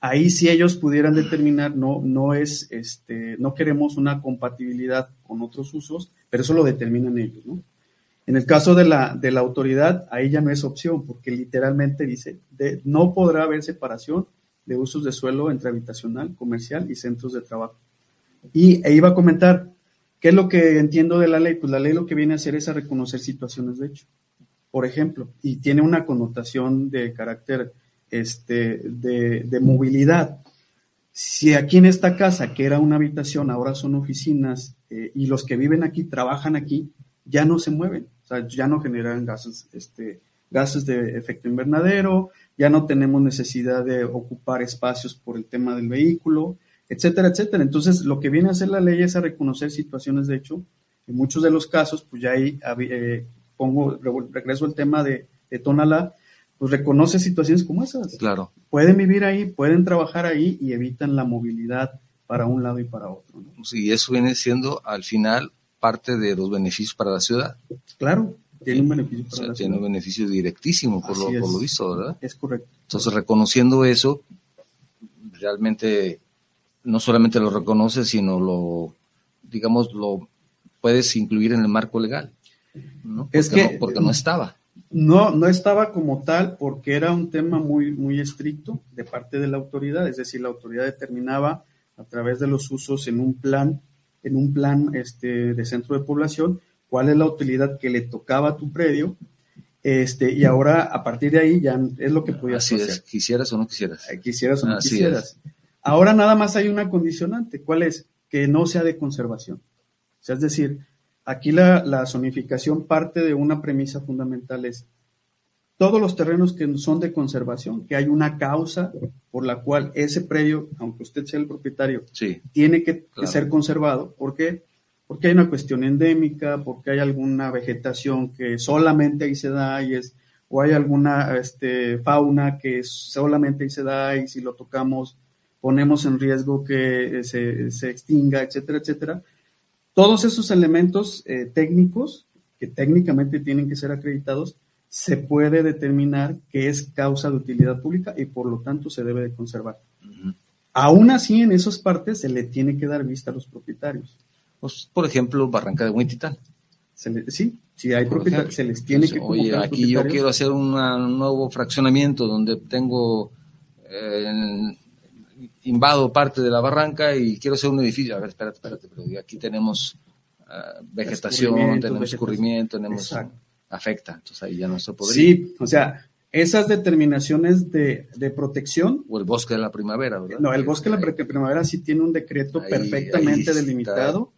ahí si ellos pudieran determinar, no, no es, este, no queremos una compatibilidad con otros usos, pero eso lo determinan ellos, ¿no? En el caso de la, de la autoridad, ahí ya no es opción, porque literalmente dice, de, no podrá haber separación de usos de suelo entre habitacional, comercial y centros de trabajo. Y e iba a comentar, ¿qué es lo que entiendo de la ley? Pues la ley lo que viene a hacer es a reconocer situaciones de hecho. Por ejemplo, y tiene una connotación de carácter este, de, movilidad. Si aquí en esta casa, que era una habitación, ahora son oficinas eh, y los que viven aquí trabajan aquí, ya no se mueven, o sea, ya no generan gases, este, gases de efecto invernadero, ya no tenemos necesidad de ocupar espacios por el tema del vehículo, etcétera, etcétera. Entonces, lo que viene a hacer la ley es a reconocer situaciones de hecho. En muchos de los casos, pues ya ahí eh, pongo, regreso al tema de, de Tonalá, pues reconoce situaciones como esas. Claro. Pueden vivir ahí, pueden trabajar ahí y evitan la movilidad para un lado y para otro. Sí, eso viene siendo al final parte de los beneficios para la ciudad. Claro, tiene un beneficio para la ciudad. Tiene un beneficio directísimo por lo, por lo visto, ¿verdad? Es correcto. Entonces, reconociendo eso, realmente no solamente lo reconoce, sino lo, digamos, lo puedes incluir en el marco legal. ¿no? es que, porque no estaba. No, no estaba como tal porque era un tema muy, muy estricto de parte de la autoridad, es decir, la autoridad determinaba a través de los usos en un plan, en un plan este, de centro de población, cuál es la utilidad que le tocaba a tu predio, este, y ahora a partir de ahí ya es lo que podías Así hacer. Es, quisieras o no quisieras. Eh, quisieras o no quisieras. Ahora nada más hay una condicionante, ¿cuál es? Que no sea de conservación. O sea, es decir, Aquí la, zonificación parte de una premisa fundamental es todos los terrenos que son de conservación, que hay una causa por la cual ese predio, aunque usted sea el propietario, tiene que, ser conservado. ¿Por qué? Porque hay una cuestión endémica, porque hay alguna vegetación que solamente ahí se da y es, o hay alguna este, fauna que solamente ahí se da y si lo tocamos ponemos en riesgo que se, se extinga, etcétera, etcétera. Todos esos elementos eh, técnicos, que técnicamente tienen que ser acreditados, se puede determinar que es causa de utilidad pública y por lo tanto se debe de conservar. Aún así, en esas partes se le tiene que dar vista a los propietarios. Pues, por ejemplo, Barranca de Huentitán. sí, si hay propietarios, se les tiene que Oye, aquí yo quiero hacer un nuevo fraccionamiento donde tengo eh, invado parte de la barranca y quiero hacer un edificio. A ver, espérate, espérate, pero aquí tenemos uh, vegetación, tenemos escurrimiento, tenemos... Afecta, entonces ahí ya no se podría. Sí, o sea, esas determinaciones de, de, protección. O el bosque de la primavera, ¿verdad? No, el bosque de la primavera sí tiene un decreto perfectamente delimitado.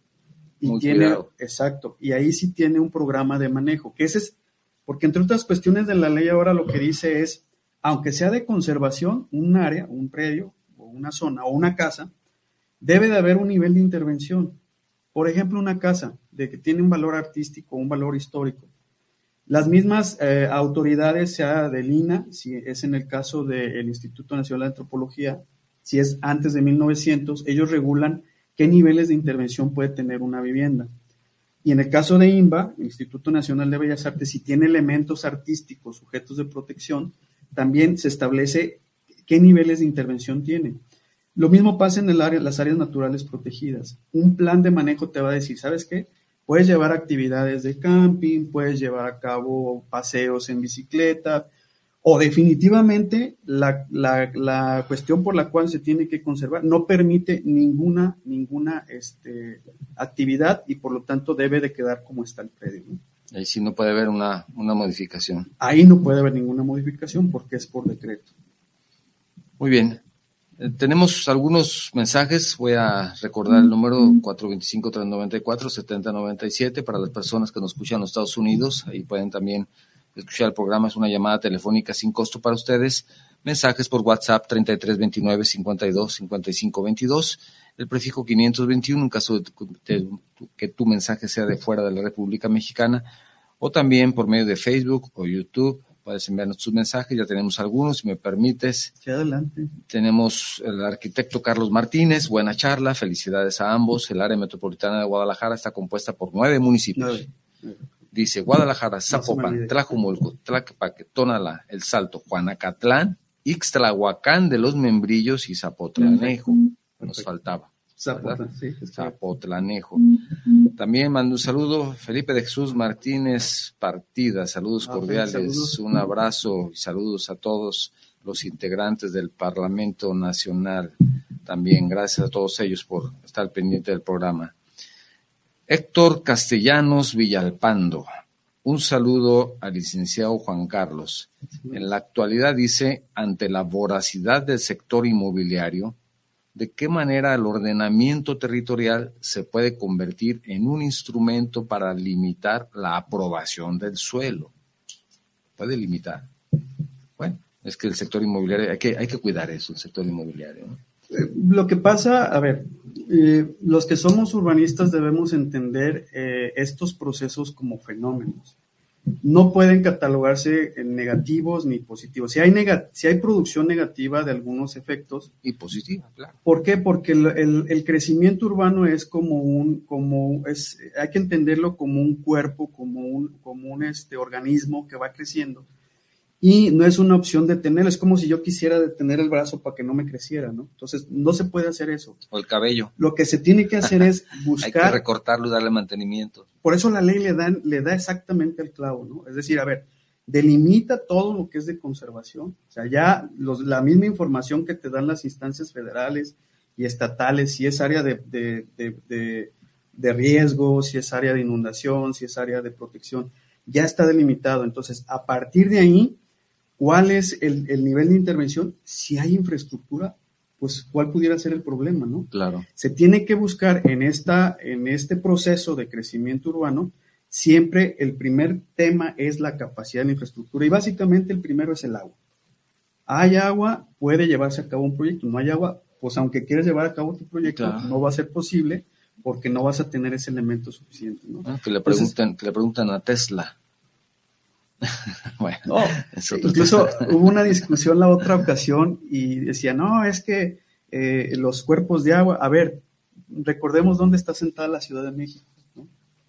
Y tiene, exacto, y ahí sí tiene un programa de manejo, que ese es, porque entre otras cuestiones de la ley ahora lo que dice es, aunque sea de conservación, un área, un predio, o una zona, o una casa, debe de haber un nivel de intervención. Por ejemplo, una casa de que tiene un valor artístico, un valor histórico, las mismas eh, autoridades, sea del INA, si es en el caso del Instituto Nacional de Antropología, si es antes de 1900, ellos regulan qué niveles de intervención puede tener una vivienda. Y en el caso de INBA, el Instituto Nacional de Bellas Artes, si tiene elementos artísticos sujetos de protección, también se establece qué niveles de intervención tiene. Lo mismo pasa en el área, las áreas naturales protegidas. Un plan de manejo te va a decir, ¿sabes qué? Puedes llevar actividades de camping, puedes llevar a cabo paseos en bicicleta, o definitivamente la, la, cuestión por la cual se tiene que conservar no permite ninguna, ninguna este, actividad y por lo tanto debe de quedar como está el predio. Ahí sí no puede haber una, una modificación. Ahí no puede haber ninguna modificación porque es por decreto. Muy bien. Tenemos algunos mensajes. Voy a recordar el número 425-394-7097 para las personas que nos escuchan en los Estados Unidos. Ahí pueden también escuchar el programa. Es una llamada telefónica sin costo para ustedes. Mensajes por WhatsApp 3329-52-5522. El prefijo 521 en caso de, que tu mensaje sea de fuera de la República Mexicana. O también por medio de Facebook o YouTube puedes enviarnos tus mensajes, ya tenemos algunos, si me permites. Sí, adelante. Tenemos el arquitecto Carlos Martínez, buena charla, felicidades a ambos. El área metropolitana de Guadalajara está compuesta por nueve municipios. Dice Guadalajara, Zapopan, Tlajumulco, Tlaquepaque, Tonalá, El Salto, Juanacatlán, Ixtlahuacán de los Membrillos y Zapotlanejo. Nos faltaba. Zapotlanejo. También mando un saludo, Felipe de Jesús Martínez Partida, saludos ah, cordiales, un abrazo y saludos a todos los integrantes del Parlamento Nacional. También gracias a todos ellos por estar pendiente del programa. Héctor Castellanos Villalpando, un saludo al licenciado Juan Carlos. En la actualidad dice, ante la voracidad del sector inmobiliario, de qué manera el ordenamiento territorial se puede convertir en un instrumento para limitar la aprobación del suelo. Puede limitar. Bueno, es que el sector inmobiliario, hay que, hay que cuidar eso, el sector inmobiliario. Eh, lo que pasa, a ver, eh, los que somos urbanistas debemos entender eh, estos procesos como fenómenos no pueden catalogarse en negativos ni positivos. Si hay, si hay producción negativa de algunos efectos. Y positiva, claro. ¿Por qué? Porque el, crecimiento urbano es como un, como es, hay que entenderlo como un cuerpo, como un, como un este, organismo que va creciendo y no es una opción detener, es como si yo quisiera detener el brazo para que no me creciera, ¿no? Entonces, no se puede hacer eso. O el cabello. Lo que se tiene que hacer es buscar... [laughs] Hay que recortarlo y darle mantenimiento. Por eso la ley le, dan, le da exactamente el clavo, ¿no? Es decir, a ver, delimita todo lo que es de conservación. O sea, ya los, la misma información que te dan las instancias federales y estatales, si es área de, de, de, de riesgo, si es área de inundación, si es área de protección, ya está delimitado. Entonces, a partir de ahí ¿Cuál es el, nivel de intervención? Si hay infraestructura, pues cuál pudiera ser el problema, ¿no? Claro. Se tiene que buscar en, esta, en este proceso de crecimiento urbano, siempre el primer tema es la capacidad de la infraestructura y básicamente el primero es el agua. Hay agua, puede llevarse a cabo un proyecto, no hay agua, pues aunque quieras llevar a cabo tu proyecto, no va a ser posible porque no vas a tener ese elemento suficiente. ¿no? Ah, que, le preguntan, que le preguntan a Tesla, [laughs] bueno, [laughs] incluso hubo una discusión la otra ocasión y decía, no, es que eh, los cuerpos de agua, a ver, recordemos dónde está sentada la Ciudad de México.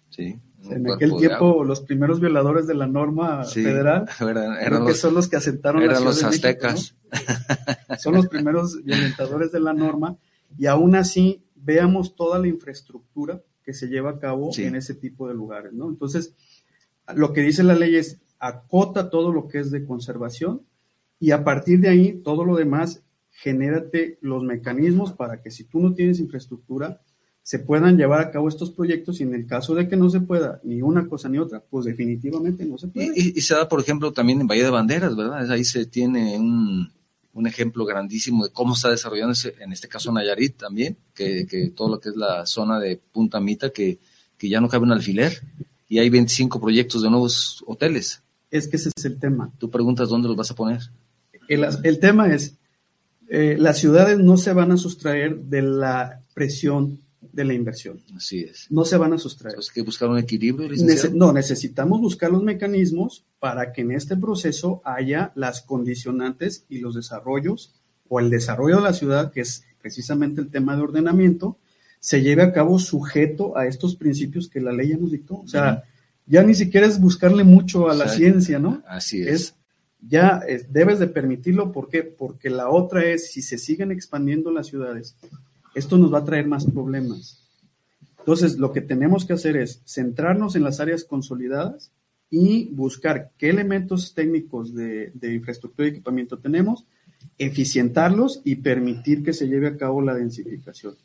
Sí. En aquel tiempo, los primeros violadores de la norma federal [laughs] eran, que son los que asentaron la Ciudad los aztecas. Son los primeros violentadores de la norma y aún así veamos toda la infraestructura que se lleva a cabo en ese tipo de lugares, ¿no? Entonces, lo que dice la ley es acota todo lo que es de conservación y a partir de ahí todo lo demás genérate los mecanismos para que si tú no tienes infraestructura, se puedan llevar a cabo estos proyectos y en el caso de que no se pueda ni una cosa ni otra, pues definitivamente no se puede. Y, se da, por ejemplo, también en Bahía de Banderas, ¿verdad? Ahí se tiene un, un ejemplo grandísimo de cómo está desarrollándose, en este caso Nayarit también, que, que todo lo que es la zona de Punta Mita, que, que ya no cabe un alfiler y hay 25 proyectos de nuevos hoteles. Es que ese es el tema. Tú preguntas dónde los vas a poner. El, el tema es, eh, las ciudades no se van a sustraer de la presión de la inversión. Así es. No se van a sustraer. Que buscar un equilibrio. no, necesitamos buscar los mecanismos para que en este proceso haya las condicionantes y los desarrollos o el desarrollo de la ciudad, que es precisamente el tema de ordenamiento, se lleve a cabo sujeto a estos principios que la ley ya nos dictó. O sea, ya ni siquiera es buscarle mucho a la ciencia, ¿no? Así es. ya debes de permitirlo, ¿por qué? Porque la otra es, si se siguen expandiendo las ciudades, esto nos va a traer más problemas. Entonces, lo que tenemos que hacer es centrarnos en las áreas consolidadas y buscar qué elementos técnicos de, infraestructura y equipamiento tenemos, eficientarlos y permitir que se lleve a cabo la densificación.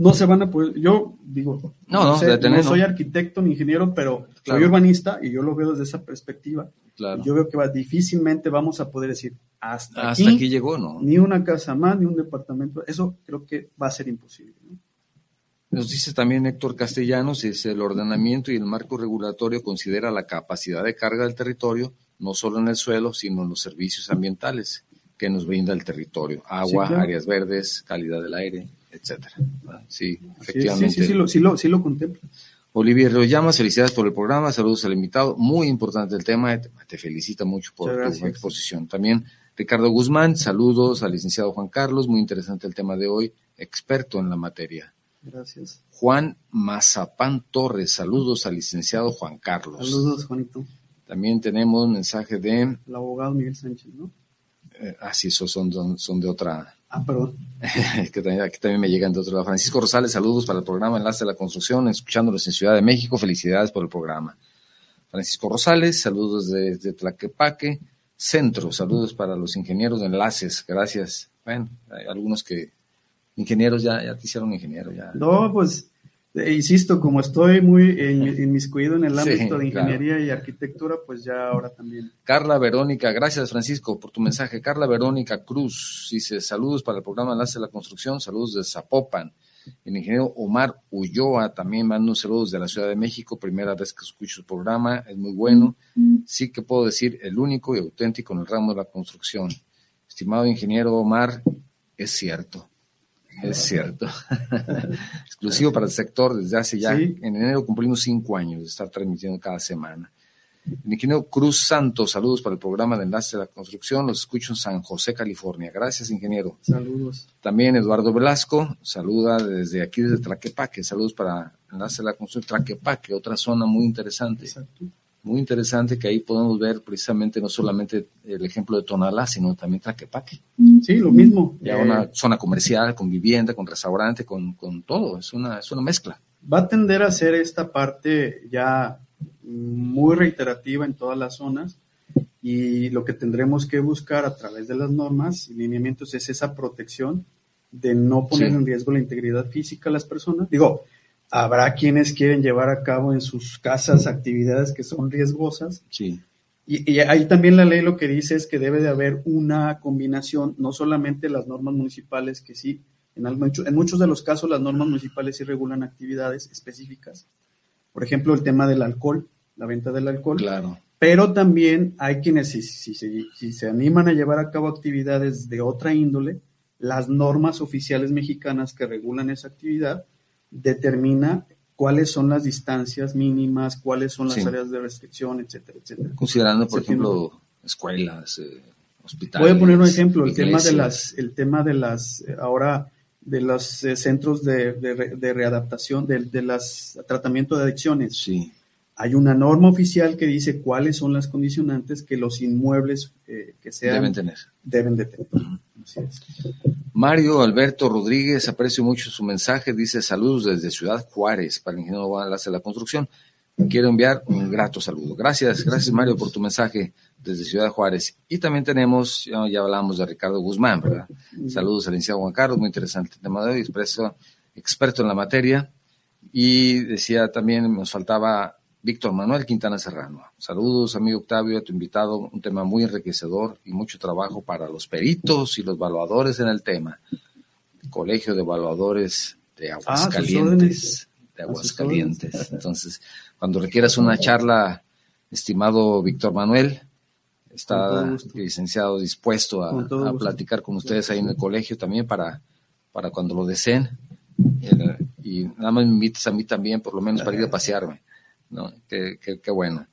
No se van a poder, yo digo, no, no, soy arquitecto ni ingeniero, pero soy urbanista y yo lo veo desde esa perspectiva. Yo veo que va, difícilmente vamos a poder decir, hasta, aquí, llegó, ¿no? Ni una casa más, ni un departamento. Eso creo que va a ser imposible. Nos dice también Héctor Castellanos, es el ordenamiento y el marco regulatorio considera la capacidad de carga del territorio, no solo en el suelo, sino en los servicios ambientales que nos brinda el territorio, agua, áreas verdes, calidad del aire, etcétera. Sí, efectivamente. Sí, sí, lo, sí, lo, sí lo contempla. Olivier llamas felicidades por el programa, saludos al invitado, muy importante el tema, te, felicita mucho por tu exposición. También Ricardo Guzmán, saludos al licenciado Juan Carlos, muy interesante el tema de hoy, experto en la materia. Gracias. Juan Mazapán Torres, saludos al licenciado Juan Carlos. Saludos, Juanito. También tenemos un mensaje de... El abogado Miguel Sánchez, ¿no? Eh, ah, sí, esos son, son de otra... Ah, perdón. [laughs] que también, también me llegan de otro lado. Francisco Rosales, saludos para el programa Enlace de la Construcción, escuchándolos en Ciudad de México. Felicidades por el programa. Francisco Rosales, saludos desde Tlaquepaque. Centro, saludos para los ingenieros de enlaces, gracias. Bueno, hay algunos que, ingenieros ya, ya te hicieron ingeniero. Ya. No, pues, insisto, como estoy muy inmiscuido en el ámbito de ingeniería y arquitectura, pues ya ahora también. Carla Verónica, gracias Francisco por tu mensaje. Carla Verónica Cruz dice, saludos para el programa Enlace de la Construcción, saludos de Zapopan. El ingeniero Omar Ulloa también manda un saludo desde la Ciudad de México, primera vez que escucho el programa, es muy bueno. Sí que puedo decir el único y auténtico en el ramo de la construcción. Estimado ingeniero Omar, es cierto. Es cierto. [laughs] Exclusivo para el sector desde hace ya, en enero cumplimos cinco años de estar transmitiendo cada semana. El ingeniero Cruz Santos, saludos para el programa de Enlace de la Construcción. Los escucho en San José, California. Gracias, ingeniero. Saludos. También Eduardo Velasco, saluda desde aquí, desde Traquepaque. Saludos para Enlace de la Construcción Traquepaque, otra zona muy interesante. Exacto. Muy interesante que ahí podemos ver precisamente no solamente el ejemplo de Tonalá, sino también Traquepaque. Sí, lo mismo. Ya una eh, zona comercial, con vivienda, con restaurante, con, con todo. Es una, es una mezcla. Va a tender a ser esta parte ya muy reiterativa en todas las zonas y lo que tendremos que buscar a través de las normas y lineamientos es esa protección de no poner en riesgo la integridad física de las personas. Digo, habrá quienes quieren llevar a cabo en sus casas actividades que son riesgosas. Sí. Y, y, ahí también la ley lo que dice es que debe de haber una combinación, no solamente las normas municipales, que sí, en, en muchos de los casos las normas municipales sí regulan actividades específicas. Por ejemplo, el tema del alcohol, la venta del alcohol. Claro. Pero también hay quienes, si, si, se animan a llevar a cabo actividades de otra índole, las normas oficiales mexicanas que regulan esa actividad determina cuáles son las distancias mínimas, cuáles son las áreas de restricción, etcétera, etcétera. Considerando, por ejemplo, escuelas, eh, hospitales. Voy a poner un ejemplo, el tema de las, el tema de las, eh, ahora de los eh, centros de, de, readaptación, de, de las tratamiento de adicciones. Sí. Hay una norma oficial que dice cuáles son las condicionantes que los inmuebles eh, que sean deben tener. Deben de tener. Mario Alberto Rodríguez, aprecio mucho su mensaje, dice saludos desde Ciudad Juárez para el ingeniero Enlace de la Construcción. Quiero enviar un grato saludo. Gracias, gracias Mario por tu mensaje. desde Ciudad Juárez. Y también tenemos, ya, hablamos de Ricardo Guzmán, ¿verdad? Saludos al licenciado Juan Carlos, muy interesante el tema de hoy, expreso, experto en la materia. Y decía también, nos faltaba Víctor Manuel Quintana Serrano. Saludos, amigo Octavio, a tu invitado, un tema muy enriquecedor y mucho trabajo para los peritos y los evaluadores en el tema. Colegio de Evaluadores de ah, Aguascalientes. de Aguascalientes. Entonces, cuando requieras una charla, estimado Víctor Manuel, está licenciado dispuesto a, platicar con ustedes ahí en el colegio también para, para cuando lo deseen. y nada más me invites a mí también, por lo menos para ir a [laughs] pasearme. ¿No? Qué, qué, bueno.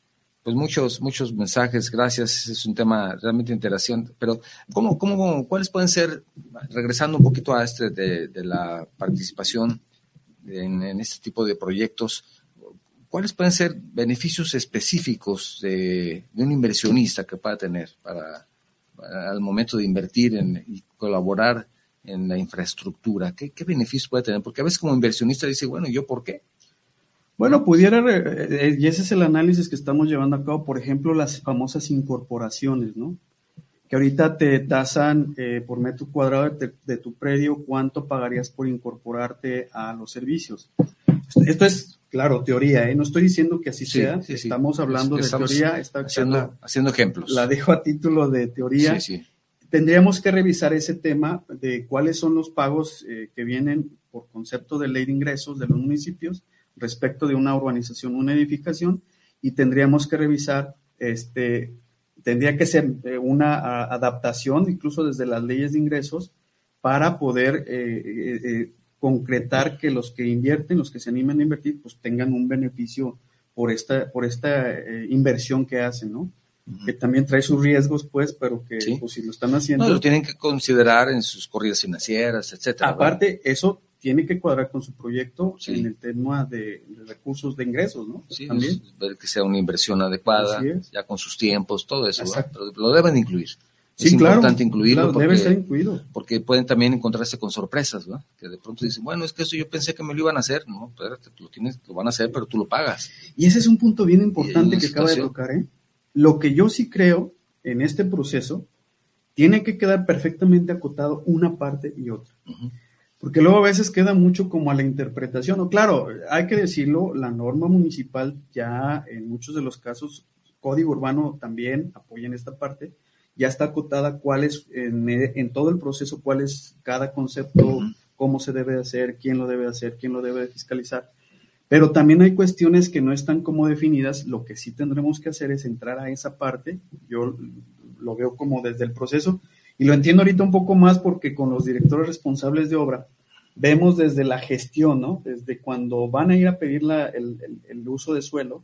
Pues muchos, muchos mensajes, gracias, es un tema realmente interesante, pero ¿cómo, cómo, ¿cuáles pueden ser, regresando un poquito a este de, de la participación en, este tipo de proyectos, cuáles pueden ser beneficios específicos de, un inversionista que pueda tener para, al momento de invertir en, y colaborar en la infraestructura? ¿Qué, ¿Qué beneficios puede tener? Porque a veces como inversionista dice, bueno, ¿yo por qué? Bueno, pudiera, eh, y ese es el análisis que estamos llevando a cabo, por ejemplo, las famosas incorporaciones, ¿no? Que ahorita te tasan eh, por metro cuadrado de, tu predio cuánto pagarías por incorporarte a los servicios. Esto es, claro, teoría, ¿eh? No estoy diciendo que así sea, estamos hablando de teoría. Está, haciendo, haciendo ejemplos. La dejo a título de teoría. Tendríamos que revisar ese tema de cuáles son los pagos eh, que vienen por concepto de ley de ingresos de los municipios respecto de una urbanización, una edificación, y tendríamos que revisar, este, tendría que ser eh, una adaptación, incluso desde las leyes de ingresos, para poder eh, eh, concretar que los que invierten, los que se animan a invertir, pues tengan un beneficio por esta, por esta inversión que hacen, ¿no? que también trae sus riesgos, pues, pero que pues, si lo están haciendo... No, lo tienen que considerar en sus corridas financieras, etcétera. Aparte, eso tiene que cuadrar con su proyecto en el tema de, recursos de ingresos, ¿no? Sí, también. ver que sea una inversión adecuada, ya con sus tiempos, todo eso, pero lo deben incluir. Sí, es importante incluirlo porque, debe ser incluido. porque pueden también encontrarse con sorpresas, ¿no? Que de pronto dicen, bueno, es que eso yo pensé que me lo iban a hacer, no, espérate, lo tienes, lo van a hacer, pero tú lo pagas. Y ese es un punto bien importante que acaba de tocar, ¿eh? Lo que yo sí creo en este proceso tiene que quedar perfectamente acotado una parte y otra. Porque luego a veces queda mucho como a la interpretación. O claro, hay que decirlo, la norma municipal ya en muchos de los casos, código urbano también apoya en esta parte, ya está acotada cuál es, en, todo el proceso, cuál es cada concepto, cómo se debe hacer, quién lo debe hacer, quién lo debe fiscalizar. Pero también hay cuestiones que no están como definidas. Lo que sí tendremos que hacer es entrar a esa parte. Yo lo veo como desde el proceso y lo entiendo ahorita un poco más porque con los directores responsables de obra vemos desde la gestión, ¿no? Desde cuando van a ir a pedir el, uso de suelo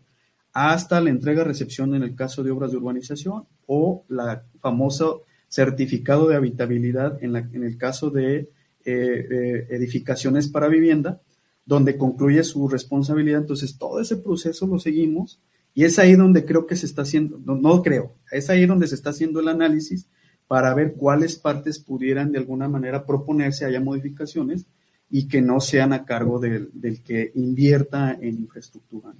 hasta la entrega-recepción en el caso de obras de urbanización o la famoso certificado de habitabilidad en, en el caso de eh, eh, edificaciones para vivienda, donde concluye su responsabilidad. Entonces, todo ese proceso lo seguimos y es ahí donde creo que se está haciendo, no, no creo, es ahí donde se está haciendo el análisis para ver cuáles partes pudieran de alguna manera proponerse, haya modificaciones y que no sean a cargo del, que invierta en infraestructura.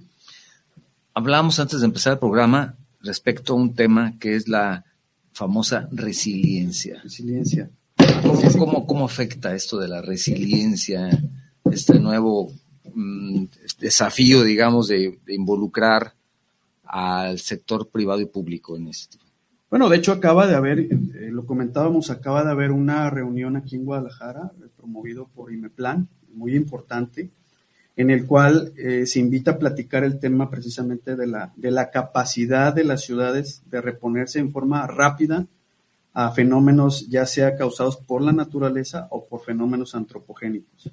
Hablábamos antes de empezar el programa respecto a un tema que es la famosa resiliencia. Resiliencia. ¿Cómo, cómo, afecta esto de la resiliencia, este nuevo mm, desafío, digamos, de, de, involucrar al sector privado y público en esto? Bueno, de hecho acaba de haber, eh, lo comentábamos, acaba de haber una reunión aquí en Guadalajara, eh, promovido por IMEPLAN, muy importante, en el cual eh, se invita a platicar el tema precisamente de la, de la capacidad de las ciudades de reponerse en forma rápida a fenómenos ya sea causados por la naturaleza o por fenómenos antropogénicos.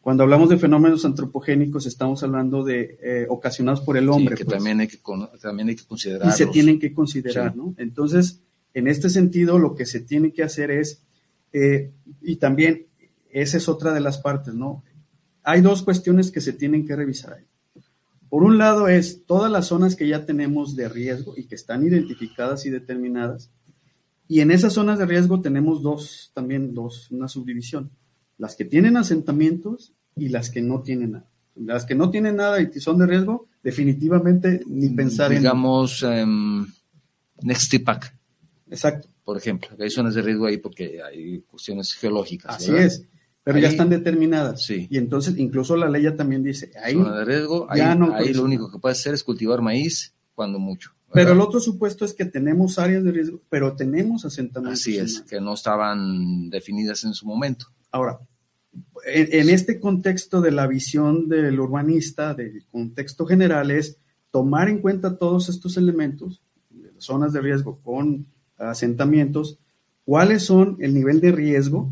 Cuando hablamos de fenómenos antropogénicos, estamos hablando de eh, ocasionados por el hombre. que pues. también, hay que también hay que considerar. Y se tienen que considerar, ¿no? Entonces, en este sentido, lo que se tiene que hacer es, eh, y también esa es otra de las partes, ¿no? Hay dos cuestiones que se tienen que revisar ahí. Por un lado es todas las zonas que ya tenemos de riesgo y que están identificadas y determinadas. Y en esas zonas de riesgo tenemos dos, también dos, una subdivisión las que tienen asentamientos y las que no tienen nada. Las que no tienen nada y son de riesgo, definitivamente ni pensar en... Digamos, em, Nextipac. Exacto. Por ejemplo, hay zonas de riesgo ahí porque hay cuestiones geológicas. Así es, pero ya están determinadas. Sí. Y entonces, incluso la ley ya también dice, ahí... Zona de riesgo, ahí, ahí lo único que puede hacer es cultivar maíz, cuando mucho. Pero el otro supuesto es que tenemos áreas de riesgo, pero tenemos asentamientos. Así es, que no estaban definidas en su momento. Ahora, en, este contexto de la visión del urbanista, del contexto general, es tomar en cuenta todos estos elementos, zonas de riesgo con asentamientos, cuáles son el nivel de riesgo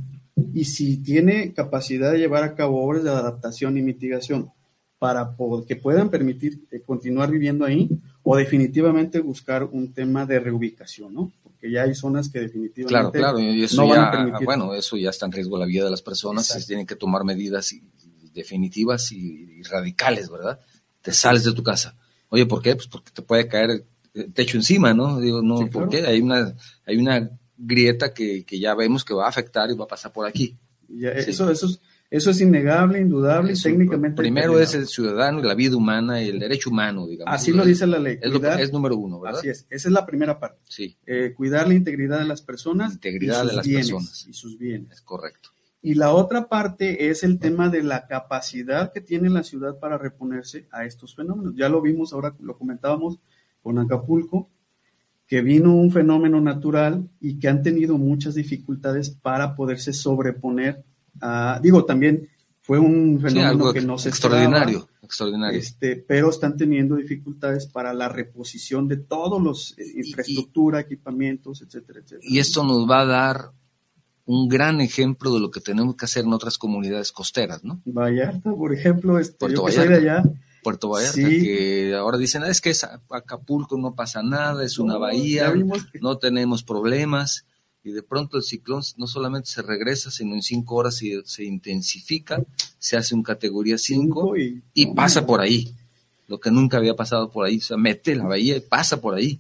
y si tiene capacidad de llevar a cabo obras de adaptación y mitigación para que puedan permitir eh, continuar viviendo ahí o definitivamente buscar un tema de reubicación, ¿no? Porque ya hay zonas que definitivamente claro, claro, y eso ya, bueno, eso ya está en riesgo la vida de las personas, se tienen que tomar medidas definitivas y, radicales, ¿verdad? Te sales de tu casa. Oye, ¿por qué? Pues porque te puede caer el techo encima, ¿no? Digo, no, ¿por qué? Hay una, hay una grieta que, que, ya vemos que va a afectar y va a pasar por aquí. Ya, eso, eso es eso es innegable, indudable y técnicamente. Primero es el ciudadano y la vida humana y el derecho humano, digamos. Así lo dice la ley. Es, es número uno, ¿verdad? Así es. Esa es la primera parte. Sí. Eh, cuidar la integridad de las personas. Integridad de las personas. Y sus bienes. Es correcto. Y la otra parte es el tema de la capacidad que tiene la ciudad para reponerse a estos fenómenos. Ya lo vimos, ahora lo comentábamos con Acapulco, que vino un fenómeno natural y que han tenido muchas dificultades para poderse sobreponer Ah, digo, también fue un fenómeno que no se extraordinario, extraordinario. Este, pero están teniendo dificultades para la reposición de todos los eh, infraestructura, equipamientos, etcétera, etcétera. Y esto nos va a dar un gran ejemplo de lo que tenemos que hacer en otras comunidades costeras, ¿no? Vallarta, por ejemplo, este, Puerto Vallarta. allá. Puerto Vallarta, que ahora dicen, ah, es que es Acapulco no pasa nada, es una bahía, no tenemos problemas y de pronto el ciclón no solamente se regresa, sino en cinco horas se, se intensifica, se hace un categoría 5 y, pasa por ahí, lo que nunca había pasado por ahí, o sea, mete la bahía y pasa por ahí.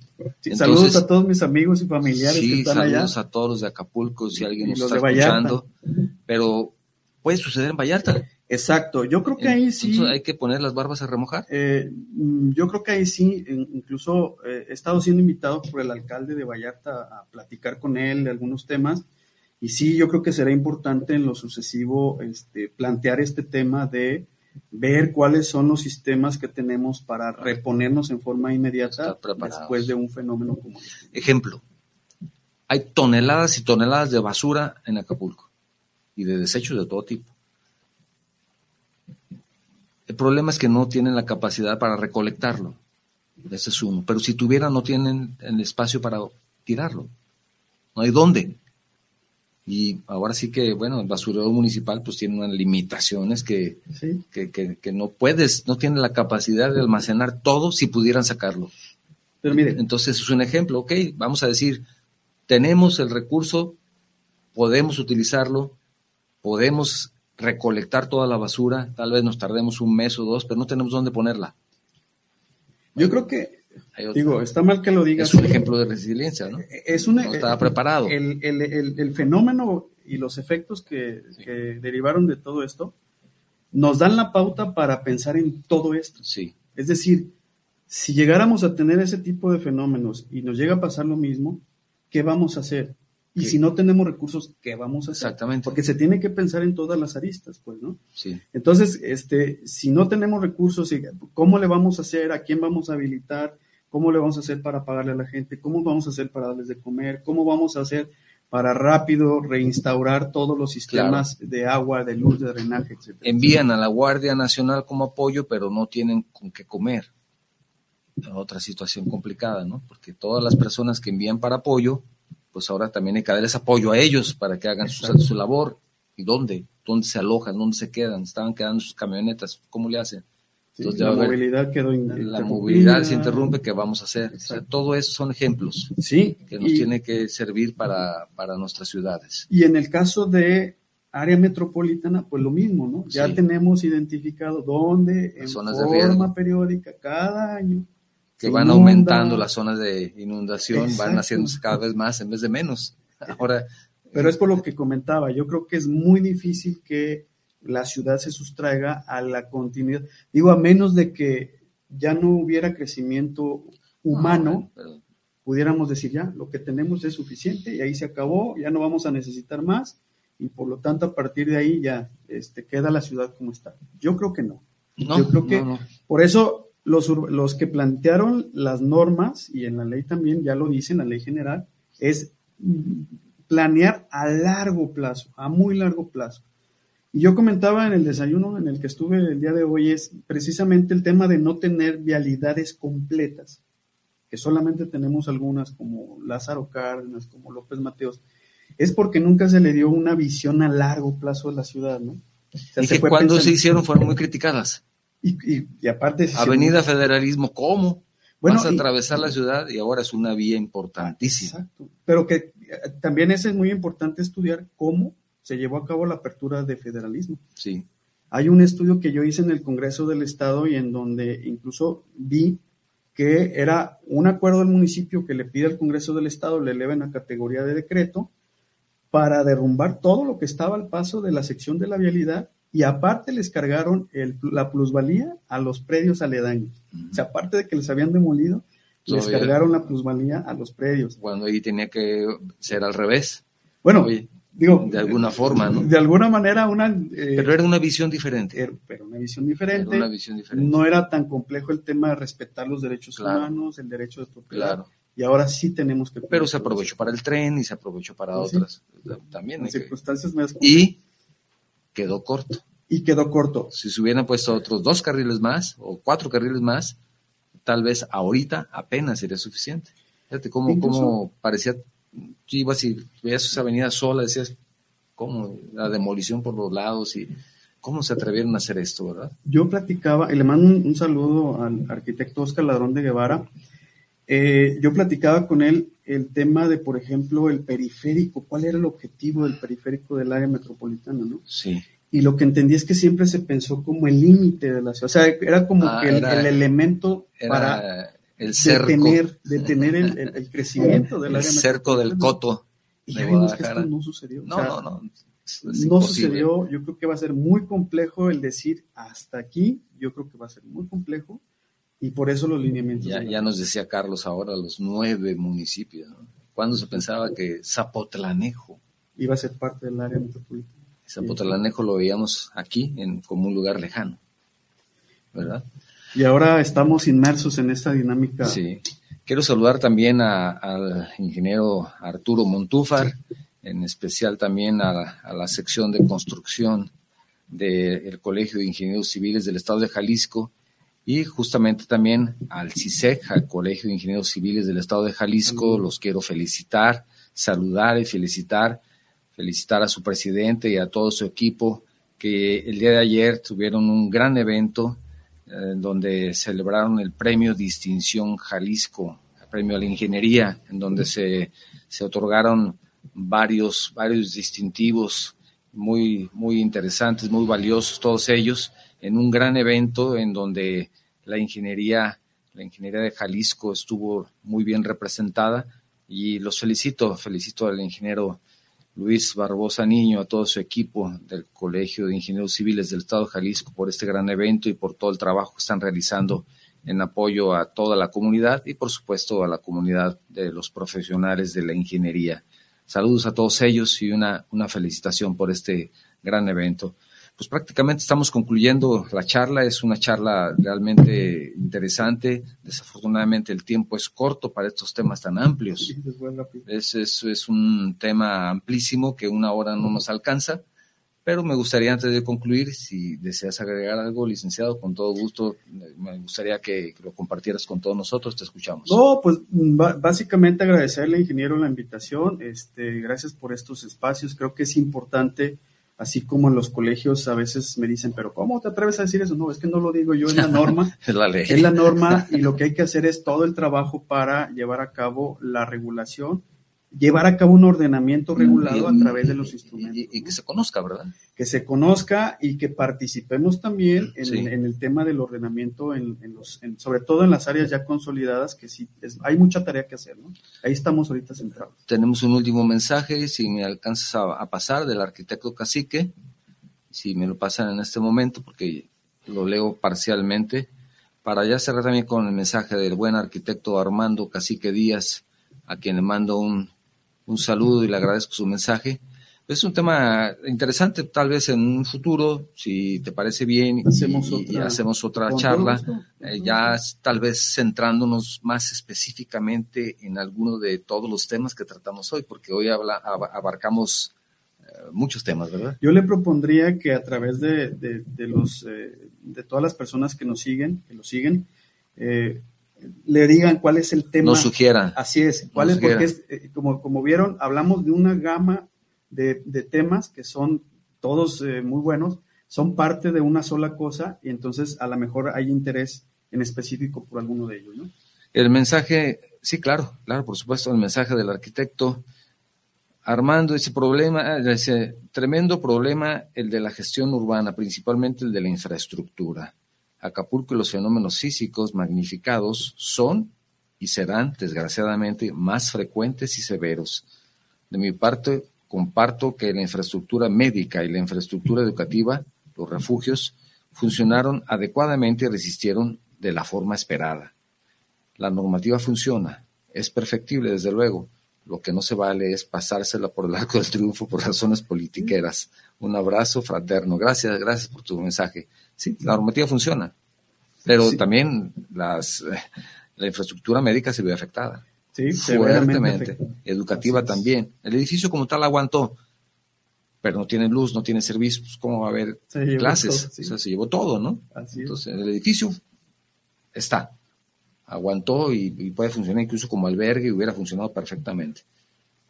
saludos a todos mis amigos y familiares que están saludos a todos los de Acapulco, si alguien nos está escuchando, pero puede suceder en Vallarta. Exacto, yo creo que ahí sí. hay que poner las barbas a remojar. Eh, mm, yo creo que ahí sí, incluso eh, he estado siendo invitado por el alcalde de Vallarta a platicar con él de algunos temas. Y sí, yo creo que será importante en lo sucesivo este, plantear este tema de ver cuáles son los sistemas que tenemos para reponernos en forma inmediata después de un fenómeno como este. Ejemplo, hay toneladas y toneladas de basura en Acapulco y de desechos de todo tipo el problema es que no tienen la capacidad para recolectarlo. Ese es uno. Pero si tuvieran, no tienen el espacio para tirarlo. No hay dónde. Y ahora sí que, bueno, el basurero municipal pues tiene unas limitaciones que, que, no puedes, no tiene la capacidad de almacenar todo si pudieran sacarlo. Pero mire. Entonces es un ejemplo, ok, vamos a decir, tenemos el recurso, podemos utilizarlo, podemos recolectar toda la basura, tal vez nos tardemos un mes o dos, pero no tenemos dónde ponerla. Yo creo que, digo, está mal que lo digas. Es un ejemplo de resiliencia, ¿no? Es no estaba preparado. El, fenómeno y los efectos que, que, derivaron de todo esto nos dan la pauta para pensar en todo esto. Sí. Es decir, si llegáramos a tener ese tipo de fenómenos y nos llega a pasar lo mismo, ¿qué vamos a hacer? Y si no tenemos recursos, ¿qué vamos a hacer? Exactamente. Porque se tiene que pensar en todas las aristas, pues, ¿no? Sí. Entonces, este, si no tenemos recursos, ¿cómo le vamos a hacer? ¿A quién vamos a habilitar? ¿Cómo le vamos a hacer para pagarle a la gente? ¿Cómo vamos a hacer para darles de comer? ¿Cómo vamos a hacer para rápido reinstaurar todos los sistemas de agua, de luz, de drenaje, etcétera? Envían a la Guardia Nacional como apoyo, pero no tienen con qué comer. Otra situación complicada, ¿no? Porque todas las personas que envían para apoyo pues ahora también hay que darles apoyo a ellos para que hagan su, labor. ¿Y dónde? ¿Dónde se alojan? ¿Dónde se quedan? Estaban quedando sus camionetas. ¿Cómo le hacen? Entonces, la movilidad quedó La movilidad se interrumpe, ¿qué vamos a hacer? todo eso son ejemplos sí, que nos tiene que servir para, nuestras ciudades. Y en el caso de área metropolitana, pues lo mismo, ¿no? Ya tenemos identificado dónde, en forma periódica, cada año, que van aumentando las zonas de inundación, van haciéndose cada vez más en vez de menos. Ahora, pero es por lo que comentaba, yo creo que es muy difícil que la ciudad se sustraiga a la continuidad. Digo, a menos de que ya no hubiera crecimiento humano, pudiéramos decir ya, lo que tenemos es suficiente y ahí se acabó, ya no vamos a necesitar más y por lo tanto a partir de ahí ya este, queda la ciudad como está. Yo creo que no. Yo creo que por eso los, los que plantearon las normas y en la ley también ya lo dicen, la ley general, es planear a largo plazo, a muy largo plazo. Y yo comentaba en el desayuno en el que estuve el día de hoy es precisamente el tema de no tener vialidades completas que solamente tenemos algunas como Lázaro Cárdenas, como López Mateos, es porque nunca se le dio una visión a largo plazo de la ciudad, ¿no? y que cuando se hicieron fueron muy criticadas. Y, aparte... Avenida Federalismo, ¿cómo? Bueno, Vas a atravesar la ciudad y ahora es una vía importantísima. Exacto. Pero que eh, también es muy importante estudiar cómo se llevó a cabo la apertura de federalismo. Sí. Hay un estudio que yo hice en el Congreso del Estado y en donde incluso vi que era un acuerdo del municipio que le pide al Congreso del Estado, le eleven a categoría de decreto para derrumbar todo lo que estaba al paso de la sección de la vialidad y aparte les cargaron la plusvalía a los predios aledaños. O sea, aparte de que les habían demolido, les cargaron la plusvalía a los predios. Cuando ahí tenía que ser al revés. Bueno, Digo, de alguna forma, ¿no? De alguna manera una... Eh, pero era una visión diferente. pero una visión diferente. una visión diferente. No era tan complejo el tema de respetar los derechos humanos, el derecho de propiedad. Claro. Y ahora sí tenemos que... Pero se aprovechó para el tren y se aprovechó para otras. También. En circunstancias más Y quedó corto. Y quedó corto. Si se hubieran puesto otros dos carriles más o cuatro carriles más, tal vez ahorita apenas sería suficiente. Fíjate cómo, cómo parecía ibas y veías esa avenida sola, decías, ¿cómo? La demolición por los lados y cómo se atrevieron a hacer esto, ¿verdad? Yo platicaba, y le mando un, saludo al arquitecto Oscar Ladrón de Guevara. Eh, yo platicaba con él el tema de, por ejemplo, el periférico, cuál era el objetivo del periférico del área metropolitana, ¿no? Sí. Y lo que entendí es que siempre se pensó como el límite de la ciudad, o sea, era como ah, que el, elemento para el. Detener, detener el, el, crecimiento [laughs] del área El cerco del coto. Y ya vimos que esto no sucedió. No, no, no. no sucedió. Yo creo que va a ser muy complejo el decir hasta aquí. Yo creo que va a ser muy complejo. Y por eso los lineamientos. Ya, ya nos decía Carlos ahora, los nueve municipios. ¿no? ¿Cuándo se pensaba que Zapotlanejo iba a ser parte del área metropolitana? Zapotlanejo lo veíamos aquí en, como un lugar lejano, ¿verdad? Y ahora estamos inmersos en esta dinámica. Sí. Quiero saludar también al ingeniero Arturo Montúfar, en especial también a, la sección de construcción del Colegio de Ingenieros Civiles del Estado de Jalisco y justamente también al CISEC, al Colegio de Ingenieros Civiles del Estado de Jalisco. Los quiero felicitar, saludar y felicitar, felicitar a su presidente y a todo su equipo que el día de ayer tuvieron un gran evento en donde celebraron el premio Distinción Jalisco, el premio a la ingeniería, en donde se, se otorgaron varios, varios distintivos muy, muy interesantes, muy valiosos, todos ellos, en un gran evento en donde la ingeniería, la ingeniería de Jalisco estuvo muy bien representada y los felicito, felicito al ingeniero Luis Barbosa Niño, a todo su equipo del Colegio de Ingenieros Civiles del Estado de Jalisco por este gran evento y por todo el trabajo que están realizando en apoyo a toda la comunidad y por supuesto a la comunidad de los profesionales de la ingeniería. Saludos a todos ellos y una, una felicitación por este gran evento pues prácticamente estamos concluyendo la charla. Es una charla realmente interesante. Desafortunadamente el tiempo es corto para estos temas tan amplios. Es, es, es un tema amplísimo que una hora no nos alcanza. Pero me gustaría, antes de concluir, si deseas agregar algo, licenciado, con todo gusto, me gustaría que, lo compartieras con todos nosotros. Te escuchamos. No, pues básicamente agradecerle, ingeniero, la invitación. Este, gracias por estos espacios. Creo que es importante así como en los colegios a veces me dicen, pero ¿cómo te atreves a decir eso? No, es que no lo digo yo, es la norma. [laughs] es la ley. Es la norma y lo que hay que hacer es todo el trabajo para llevar a cabo la regulación llevar a cabo un ordenamiento mm, regulado a través de los instrumentos. Y, que se conozca, ¿verdad? Que se conozca y que participemos también en, el tema del ordenamiento, en, los, sobre todo en las áreas ya consolidadas, que sí, hay mucha tarea que hacer, ¿no? Ahí estamos ahorita centrados. Tenemos un último mensaje, si me alcanzas a, pasar, del arquitecto Cacique, si me lo pasan en este momento, porque lo leo parcialmente, para ya cerrar también con el mensaje del buen arquitecto Armando Cacique Díaz, a quien le mando un, un saludo y le agradezco su mensaje. Es un tema interesante, tal vez en un futuro, si te parece bien, hacemos y, otra, y hacemos otra charla, eh, ya tal vez centrándonos más específicamente en alguno de todos los temas que tratamos hoy, porque hoy habla, abarcamos eh, muchos temas, ¿verdad? Yo le propondría que a través de, de, de los, eh, de todas las personas que nos siguen, que lo siguen, le digan cuál es el tema. Nos sugieran. Así es, cuál es, porque es, como, como vieron, hablamos de una gama de, de temas que son todos eh, muy buenos, son parte de una sola cosa y entonces a lo mejor hay interés en específico por alguno de ellos, ¿no? El mensaje, sí, claro, claro, por supuesto, el mensaje del arquitecto Armando, ese problema, ese tremendo problema, el de la gestión urbana, principalmente el de la infraestructura. Acapulco y los fenómenos físicos magnificados son y serán, desgraciadamente, más frecuentes y severos. De mi parte, comparto que la infraestructura médica y la infraestructura educativa, los refugios, funcionaron adecuadamente y resistieron de la forma esperada. La normativa funciona, es perfectible desde luego. Lo que no se vale es pasársela por el arco del triunfo por razones politiqueras. Un abrazo fraterno. Gracias, gracias por tu mensaje. Sí, la normativa funciona, pero también las, la infraestructura médica se ve afectada. Sí, fuertemente. Educativa también. El edificio como tal aguantó, pero no tiene luz, no tiene servicios, ¿cómo va a haber clases? O sea, se llevó todo, ¿no? Entonces, el edificio está, aguantó y, puede funcionar incluso como albergue y hubiera funcionado perfectamente.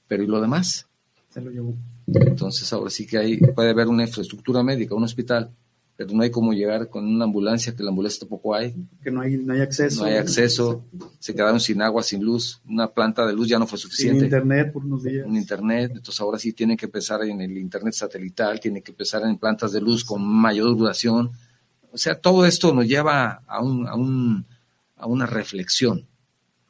Pero ¿y lo demás? Se lo llevó. Entonces, ahora sí que hay, puede haber una infraestructura médica, un hospital, pero no hay cómo llegar con una ambulancia, que la ambulancia tampoco hay. Que no hay, no hay acceso. No hay acceso, se quedaron sin agua, sin luz, una planta de luz ya no fue suficiente. Sin internet por unos días. Un internet, entonces ahora sí tienen que empezar en el internet satelital, tienen que empezar en plantas de luz con mayor duración. O sea, todo esto nos lleva a, un, a, un, a una reflexión,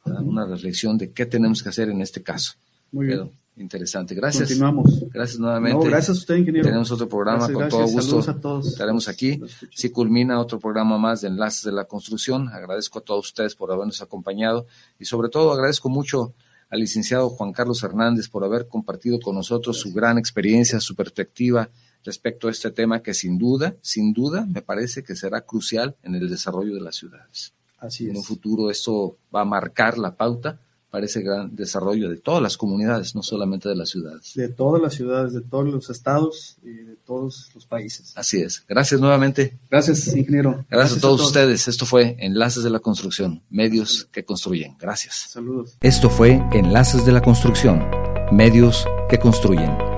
a una reflexión de qué tenemos que hacer en este caso. Muy bien. Interesante, gracias. Continuamos. Gracias nuevamente. gracias a usted, ingeniero. Tenemos otro programa con todo gusto. a todos. Estaremos aquí. Si culmina otro programa más de Enlaces de la Construcción. Agradezco a todos ustedes por habernos acompañado y sobre todo agradezco mucho al licenciado Juan Carlos Hernández por haber compartido con nosotros su gran experiencia, su perspectiva respecto a este tema que sin duda, sin duda, me parece que será crucial en el desarrollo de las ciudades. Así es. En un futuro esto va a marcar la pauta para ese gran desarrollo de todas las comunidades, no solamente de las ciudades. De todas las ciudades, de todos los estados y de todos los países. Así es. Gracias nuevamente. Gracias, ingeniero. Gracias, a, todos ustedes. Esto fue Enlaces de la Construcción, medios que construyen. Gracias. Saludos. Esto fue Enlaces de la Construcción, medios que construyen.